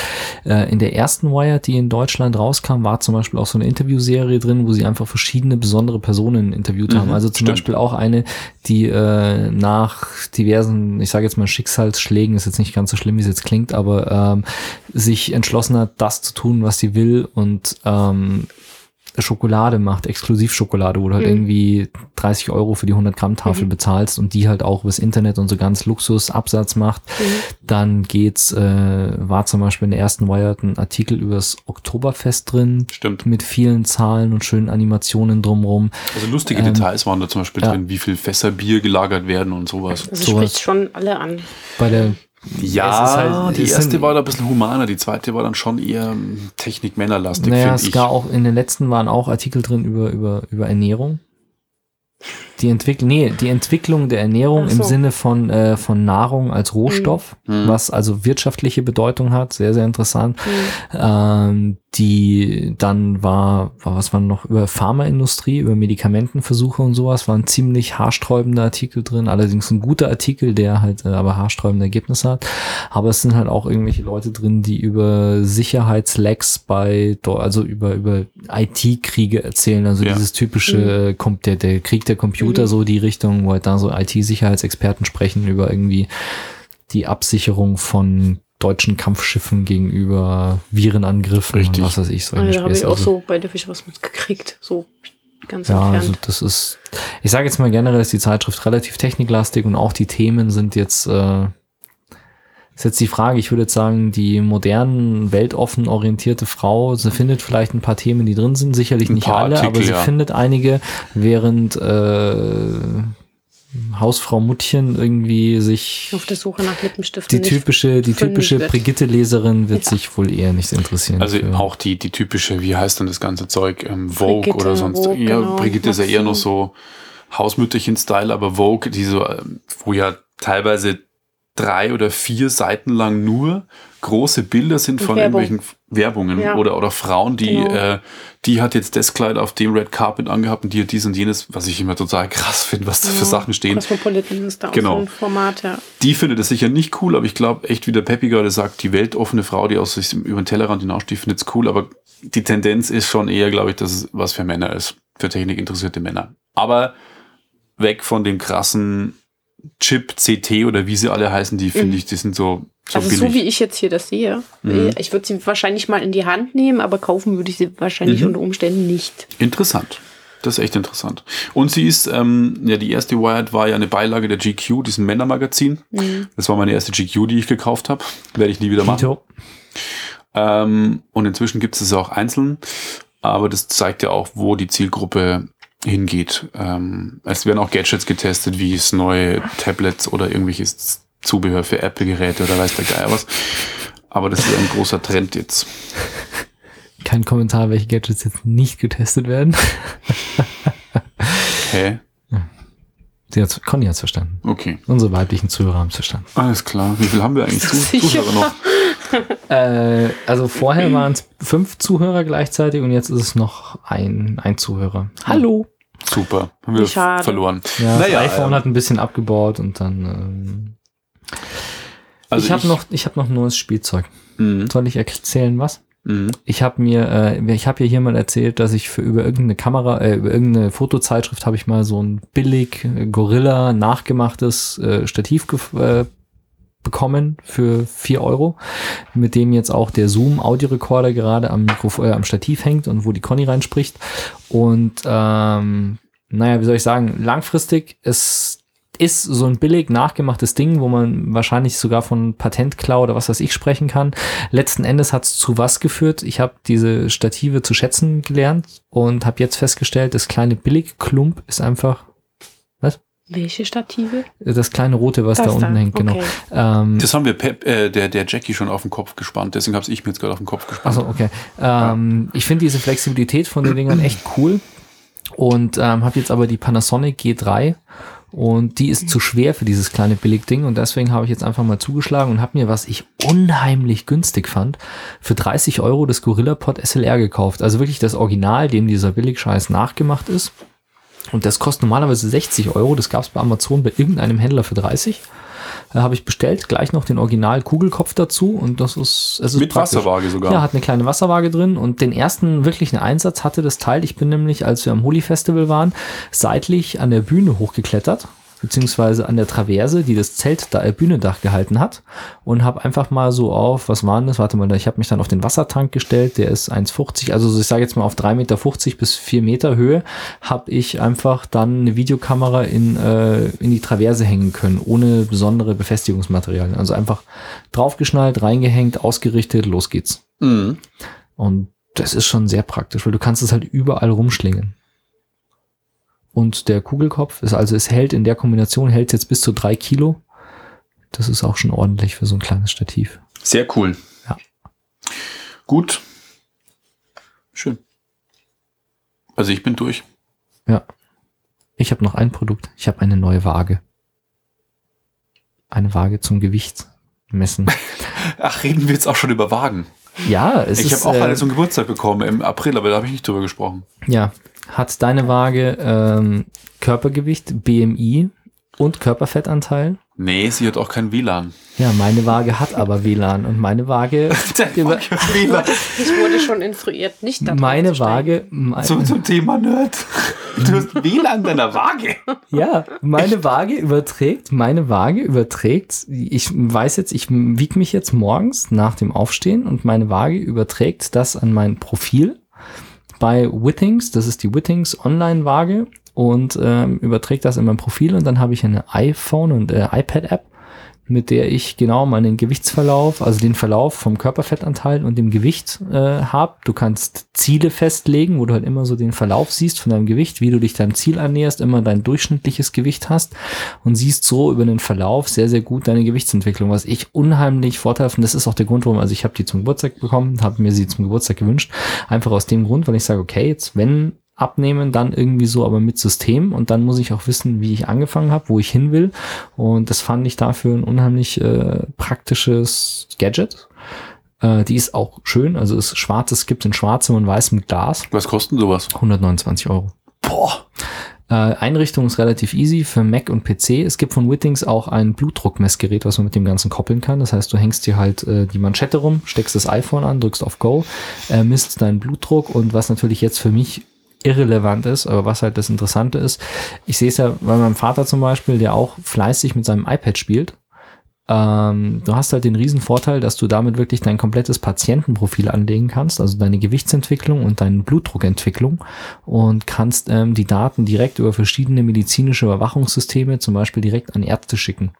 äh, in der ersten Wired, die in Deutschland rauskam, war zum Beispiel auch so eine Interviewserie drin, wo sie einfach verschiedene besondere Personen interviewt haben.
Mhm,
Also zum
stimmt.
Beispiel auch eine, die äh, nach diversen, ich sage jetzt mal Schicksalsschlägen, ist jetzt nicht ganz so schlimm, wie es jetzt klingt, aber ähm, sich entschlossen hat, das zu tun, was sie will und ähm, Schokolade macht, Exklusivschokolade, wo du halt
Mhm.
irgendwie 30 Euro für die 100 Gramm Tafel
Mhm.
bezahlst und die halt auch übers Internet und so ganz Luxusabsatz macht.
Mhm.
Dann geht's, äh, war zum Beispiel in der ersten Wired ein Artikel übers Oktoberfest drin,
Stimmt.
mit vielen Zahlen und schönen Animationen drumrum.
Also lustige
Ähm,
Details waren da zum Beispiel
ja.
drin, wie viel Fässer Bier gelagert werden und sowas.
Also
Sowas.
spricht schon alle an.
Bei der,
Ja,
Es halt-
die
es
erste
sind-
war da ein bisschen humaner, die zweite war dann schon eher Technik-Männerlastig,
naja,
finde
es
ich.
gab auch in den letzten waren auch Artikel drin über, über, über Ernährung. Die Entwicklung, nee, die Entwicklung der Ernährung
Ach
im
so.
Sinne von, äh, von Nahrung als Rohstoff,
Mhm.
was also wirtschaftliche Bedeutung hat, sehr, sehr interessant.
Mhm.
Ähm, die dann war, war, was war noch über Pharmaindustrie, über Medikamentenversuche und sowas, war ein ziemlich haarsträubender Artikel drin, allerdings ein guter Artikel, der halt äh, aber haarsträubende Ergebnisse hat. Aber es sind halt auch irgendwelche Leute drin, die über Sicherheitslecks bei, also über, über IT-Kriege erzählen, also
Ja.
dieses typische, äh, kommt der, der Krieg der Computer,
Mhm.
so die Richtung, wo halt da so IT-Sicherheitsexperten sprechen über irgendwie die Absicherung von deutschen Kampfschiffen gegenüber Virenangriffen
Richtig.
und was weiß ich. So
Ah, da habe ich auch
also,
so bei der Fisch was mitgekriegt. So ganz
Ja, also
entfernt.
das ist, ich sage jetzt mal generell, ist die Zeitschrift relativ techniklastig und auch die Themen sind jetzt, äh, ist jetzt die Frage, ich würde jetzt sagen, die modernen, weltoffen orientierte Frau, sie findet vielleicht ein paar Themen, die drin sind, sicherlich nicht alle, aber
Artikel,
sie
ja.
findet einige, während äh, Hausfrau Muttchen irgendwie sich
Auf der Suche nach Lippenstiften.
die typische, die typische
wird.
Brigitte-Leserin wird
Ja.
sich wohl eher nicht interessieren.
Also
für-
auch die, die typische, wie heißt denn das ganze Zeug? Ähm, Vogue
Brigitte,
oder sonst.
Vogue,
ja,
genau.
Brigitte ist ja eher noch so Hausmütterchen-Style, aber Vogue, die so, ähm, wo ja teilweise drei oder vier Seiten lang nur große Bilder sind von
Werbung.
irgendwelchen Werbungen
Ja.
oder, oder Frauen, die,
Genau.
äh, die hat jetzt das Kleid auf dem Red Carpet angehabt und die hat dies und jenes, was ich immer total krass finde, was da für Sachen stehen.
Cosmopolitan ist da
Genau.
auch so ein Format, ja.
Die findet es sicher nicht cool, aber ich glaube echt, wie der Peppi gerade sagt, die weltoffene Frau, die aus sich über den Tellerrand hinaussteht, findet es cool, aber die Tendenz ist schon eher, glaube ich, dass es was für Männer ist. Für Technik interessierte Männer. Aber weg von dem krassen Chip, CT oder wie sie alle heißen, die finde ich, die sind so, so
also
billig.
so wie ich jetzt hier das sehe.
Mhm.
Ich würde sie wahrscheinlich mal in die Hand nehmen, aber kaufen würde ich sie wahrscheinlich
Mhm.
unter Umständen nicht.
Interessant. Das ist echt interessant. Und sie ist, ähm, ja, die erste Wired war ja eine Beilage der GQ, diesem Männermagazin.
Mhm.
Das war meine erste GQ, die ich gekauft habe. Werde ich nie wieder machen. Ähm, und inzwischen gibt es es auch einzeln. Aber das zeigt ja auch, wo die Zielgruppe hingeht. Ähm, es werden auch Gadgets getestet, wie es neue Tablets oder irgendwelches Zubehör für Apple-Geräte oder weiß der Geier was. Aber das ist ein großer Trend jetzt.
Kein Kommentar, welche Gadgets jetzt nicht getestet werden.
Hä?
Sie hat's, Conny hat's verstanden.
Okay.
Unsere weiblichen Zuhörer haben's verstanden.
Alles klar. Wie viel haben wir eigentlich zu. Zuhörer noch?
Äh, also vorher waren es fünf Zuhörer gleichzeitig und jetzt ist es noch ein, ein Zuhörer. Hallo.
Super. Haben wir
schade.
verloren.
Ja,
Naja,
das iPhone
ähm,
hat ein bisschen abgebaut und dann. Ähm,
Also
ich habe noch, ich habe noch neues Spielzeug.
Mhm.
Soll ich erzählen was?
Mhm.
Ich habe mir, äh, ich habe ja hier mal erzählt, dass ich für über irgendeine Kamera, äh, über irgendeine Fotozeitschrift habe ich mal so ein billig Gorilla nachgemachtes äh, Stativ gef- äh, bekommen für vier Euro, mit dem jetzt auch der Zoom Audiorekorder gerade am Mikrofon, äh, am Stativ hängt und wo die Conny reinspricht. Und ähm, naja, wie soll ich sagen, langfristig, es ist so ein billig nachgemachtes Ding, wo man wahrscheinlich sogar von Patentklau oder was weiß ich sprechen kann. Letzten Endes hat es zu was geführt. Ich habe diese Stative zu schätzen gelernt und habe jetzt festgestellt, das kleine Billigklump ist einfach
Welche Stative?
das kleine rote, was da
Das
unten hängt. Genau.
Okay.
Ähm,
Das haben wir Pep, äh, der, der Jackie schon auf den Kopf gespannt. Deswegen habe ich mir jetzt gerade auf den Kopf gespannt.
Achso, okay. Ähm, Ich finde diese Flexibilität von den Dingern echt cool und ähm, habe jetzt aber die Panasonic G3 und die ist zu schwer für dieses kleine Billigding und deswegen habe ich jetzt einfach mal zugeschlagen und habe mir, was ich unheimlich günstig fand, für 30 Euro das Gorilla Pod SLR gekauft. Also wirklich das Original, dem dieser Billigscheiß nachgemacht ist. Und das kostet normalerweise 60 Euro. Das gab es bei Amazon bei irgendeinem Händler für 30. Da habe ich bestellt, gleich noch den Original Kugelkopf dazu und das ist, es ist
Mit
praktisch.
Wasserwaage sogar.
Ja, hat eine kleine Wasserwaage drin und den ersten wirklichen Einsatz hatte das Teil. Ich bin nämlich, als wir am Holi Festival waren, seitlich an der Bühne hochgeklettert, beziehungsweise an der Traverse, die das Zelt da äh, Bühnendach gehalten hat und habe einfach mal so auf, was waren das? Warte mal, ich habe mich dann auf den Wassertank gestellt, der ist 1,50, also ich sage jetzt mal auf 3,50 Meter bis 4 Meter Höhe, habe ich einfach dann eine Videokamera in, äh, in die Traverse hängen können, ohne besondere Befestigungsmaterialien. Also einfach draufgeschnallt, reingehängt, ausgerichtet, los geht's.
Mhm.
Und das ist schon sehr praktisch, weil du kannst es halt überall rumschlingen. Und der Kugelkopf ist also, es hält in der Kombination, hält jetzt bis zu drei Kilo. Das ist auch schon ordentlich für so ein kleines Stativ.
Sehr cool.
Ja.
Gut. Schön. Also ich bin durch.
Ja. Ich habe noch ein Produkt. Ich habe eine neue Waage. Eine Waage zum Gewicht messen.
Ach, reden wir jetzt auch schon über Wagen.
Ja, es
ich
ist.
habe auch
äh,
eine zum Geburtstag bekommen im April, aber da habe ich nicht drüber gesprochen.
Ja, hat deine Waage ähm, Körpergewicht, BMI und Körperfettanteil?
Nee, sie hat auch kein WLAN.
Ja, meine Waage hat aber WLAN und meine Waage über,
WLAN.
Ich wurde schon instruiert, nicht da drauf
meine
zu.
Waage, meine,
Zum, zum Thema Nerd. Du hast WLAN deiner Waage.
ja, meine Waage überträgt, meine Waage überträgt, ich weiß jetzt, ich wiege mich jetzt morgens nach dem Aufstehen und meine Waage überträgt das an mein Profil bei Wittings, das ist die Wittings Online-Waage und ähm, überträgt das in mein Profil und dann habe ich eine iPhone und äh, iPad-App, mit der ich genau meinen Gewichtsverlauf, also den Verlauf vom Körperfettanteil und dem Gewicht äh, habe. Du kannst Ziele festlegen, wo du halt immer so den Verlauf siehst von deinem Gewicht, wie du dich deinem Ziel annäherst, immer dein durchschnittliches Gewicht hast und siehst so über den Verlauf sehr, sehr gut deine Gewichtsentwicklung, was ich unheimlich vorteilhaft finde. Das ist auch der Grund, warum, also ich habe die zum Geburtstag bekommen, habe mir sie zum Geburtstag gewünscht, einfach aus dem Grund, weil ich sage, okay, jetzt wenn abnehmen, dann irgendwie so, aber mit System und dann muss ich auch wissen, wie ich angefangen habe, wo ich hin will und das fand ich dafür ein unheimlich äh, praktisches Gadget. Äh, die ist auch schön, also es schwarzes gibt in schwarzem und weißem Glas.
Was kostet denn sowas?
129 Euro.
Boah.
Äh, Einrichtung ist relativ easy für Mac und PC. Es gibt von Wittings auch ein Blutdruckmessgerät, was man mit dem Ganzen koppeln kann. Das heißt, du hängst dir halt äh, die Manschette rum, steckst das iPhone an, drückst auf Go, äh, misst deinen Blutdruck und was natürlich jetzt für mich irrelevant ist, aber was halt das Interessante ist, ich sehe es ja bei meinem Vater zum Beispiel, der auch fleißig mit seinem iPad spielt. Ähm, du hast halt den riesen Vorteil, dass du damit wirklich dein komplettes Patientenprofil anlegen kannst, also deine Gewichtsentwicklung und deine Blutdruckentwicklung und kannst ähm, die Daten direkt über verschiedene medizinische Überwachungssysteme zum Beispiel direkt an Ärzte schicken.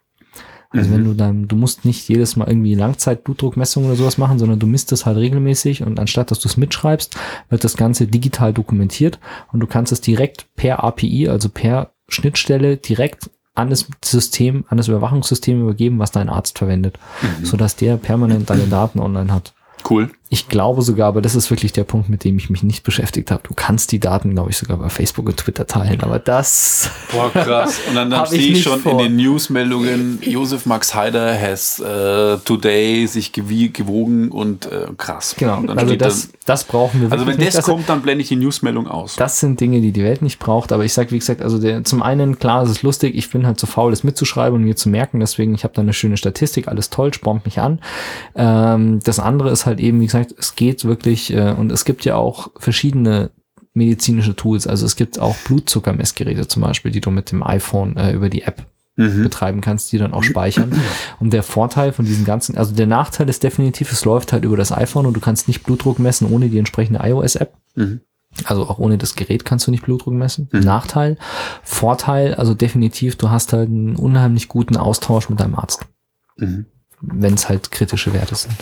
Also
Mhm.
wenn du dann, du musst nicht jedes Mal irgendwie Langzeitblutdruckmessungen oder sowas machen, sondern du misst es halt regelmäßig und anstatt dass du es mitschreibst, wird das Ganze digital dokumentiert und du kannst es direkt per API, also per Schnittstelle direkt an das System, an das Überwachungssystem übergeben, was dein Arzt verwendet, sodass der permanent deine Daten online hat.
Cool.
Ich glaube sogar, aber das ist wirklich der Punkt, mit dem ich mich nicht beschäftigt habe. Du kannst die Daten, glaube ich, sogar bei Facebook und Twitter teilen, aber das
Boah, krass. Und dann, dann sehe ich schon
vor.
in den Newsmeldungen, Josef Max Heider has äh, today sich gewogen und äh, krass.
genau.
Und dann
Also das, das brauchen wir
dann, also wenn
wirklich
das
nicht. Also
kommt, dann blende ich die Newsmeldung aus.
Das sind Dinge, die die Welt nicht braucht. Aber ich sag, wie gesagt, also der, zum einen, klar, es ist lustig. Ich bin halt zu faul, das mitzuschreiben und mir zu merken. Deswegen, ich habe da eine schöne Statistik, alles toll, spornt mich an. Ähm, das andere ist halt eben, wie gesagt, es geht wirklich, äh, und es gibt ja auch verschiedene medizinische Tools. Also es gibt auch Blutzuckermessgeräte zum Beispiel, die du mit dem iPhone äh, über die App
Mhm.
betreiben kannst, die dann auch speichern. Und der Vorteil von diesen ganzen, also der Nachteil ist definitiv, es läuft halt über das iPhone und du kannst nicht Blutdruck messen ohne die entsprechende iOS-App.
Mhm.
Also auch ohne das Gerät kannst du nicht Blutdruck messen.
Mhm.
Nachteil. Vorteil, also definitiv, du hast halt einen unheimlich guten Austausch mit deinem Arzt,
Mhm.
wenn es halt kritische Werte sind.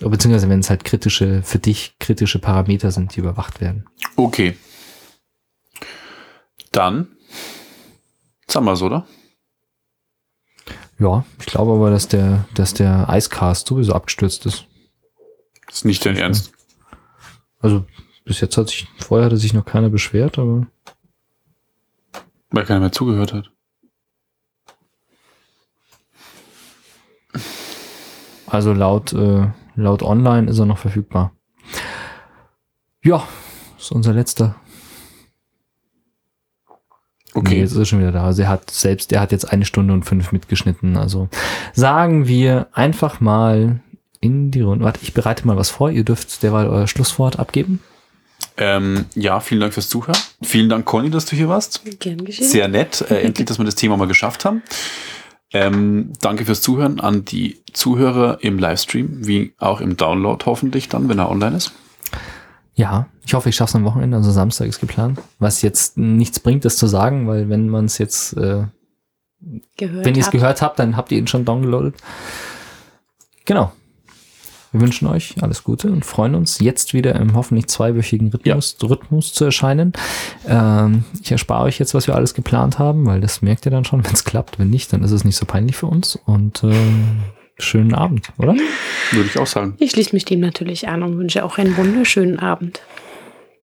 Beziehungsweise wenn es halt kritische, für dich kritische Parameter sind, die überwacht werden.
Okay. Dann jetzt haben wir's, oder?
Ja, ich glaube aber, dass der, dass der Icecast sowieso abgestürzt ist.
ist nicht dein Ernst.
Also bis jetzt hat sich, vorher hatte sich noch keiner beschwert, aber
Weil keiner mehr zugehört hat.
also laut, äh, laut online ist er noch verfügbar. Ja, ist unser letzter. Nee,
Okay.
jetzt ist er schon wieder da. Also er hat selbst, er hat jetzt eine Stunde und fünf mitgeschnitten. Also sagen wir einfach mal in die Runde. Warte, ich bereite mal was vor. Ihr dürft derweil euer Schlusswort abgeben.
Ähm, ja, vielen Dank fürs Zuhören. Vielen Dank, Conny, dass du hier warst.
Gern geschehen.
Sehr nett. Äh, endlich, dass wir das Thema mal geschafft haben. Ähm, danke fürs Zuhören an die Zuhörer im Livestream, wie auch im Download hoffentlich dann, wenn er online ist.
Ja, ich hoffe, ich schaffe es am Wochenende, also Samstag ist geplant. Was jetzt nichts bringt, das zu sagen, weil wenn man es jetzt, äh,
Gehört
wenn ihr es
habt.
gehört habt, dann habt ihr ihn schon downgeloadet. Genau. Wir wünschen euch alles Gute und freuen uns, jetzt wieder im hoffentlich zweiwöchigen Rhythmus, Rhythmus zu erscheinen. Ähm, ich erspare euch jetzt, was wir alles geplant haben, weil das merkt ihr dann schon, wenn es klappt. Wenn nicht, dann ist es nicht so peinlich für uns. Und ähm, schönen Abend, oder?
Würde ich auch sagen.
Ich schließe mich dem natürlich an und wünsche auch einen wunderschönen Abend.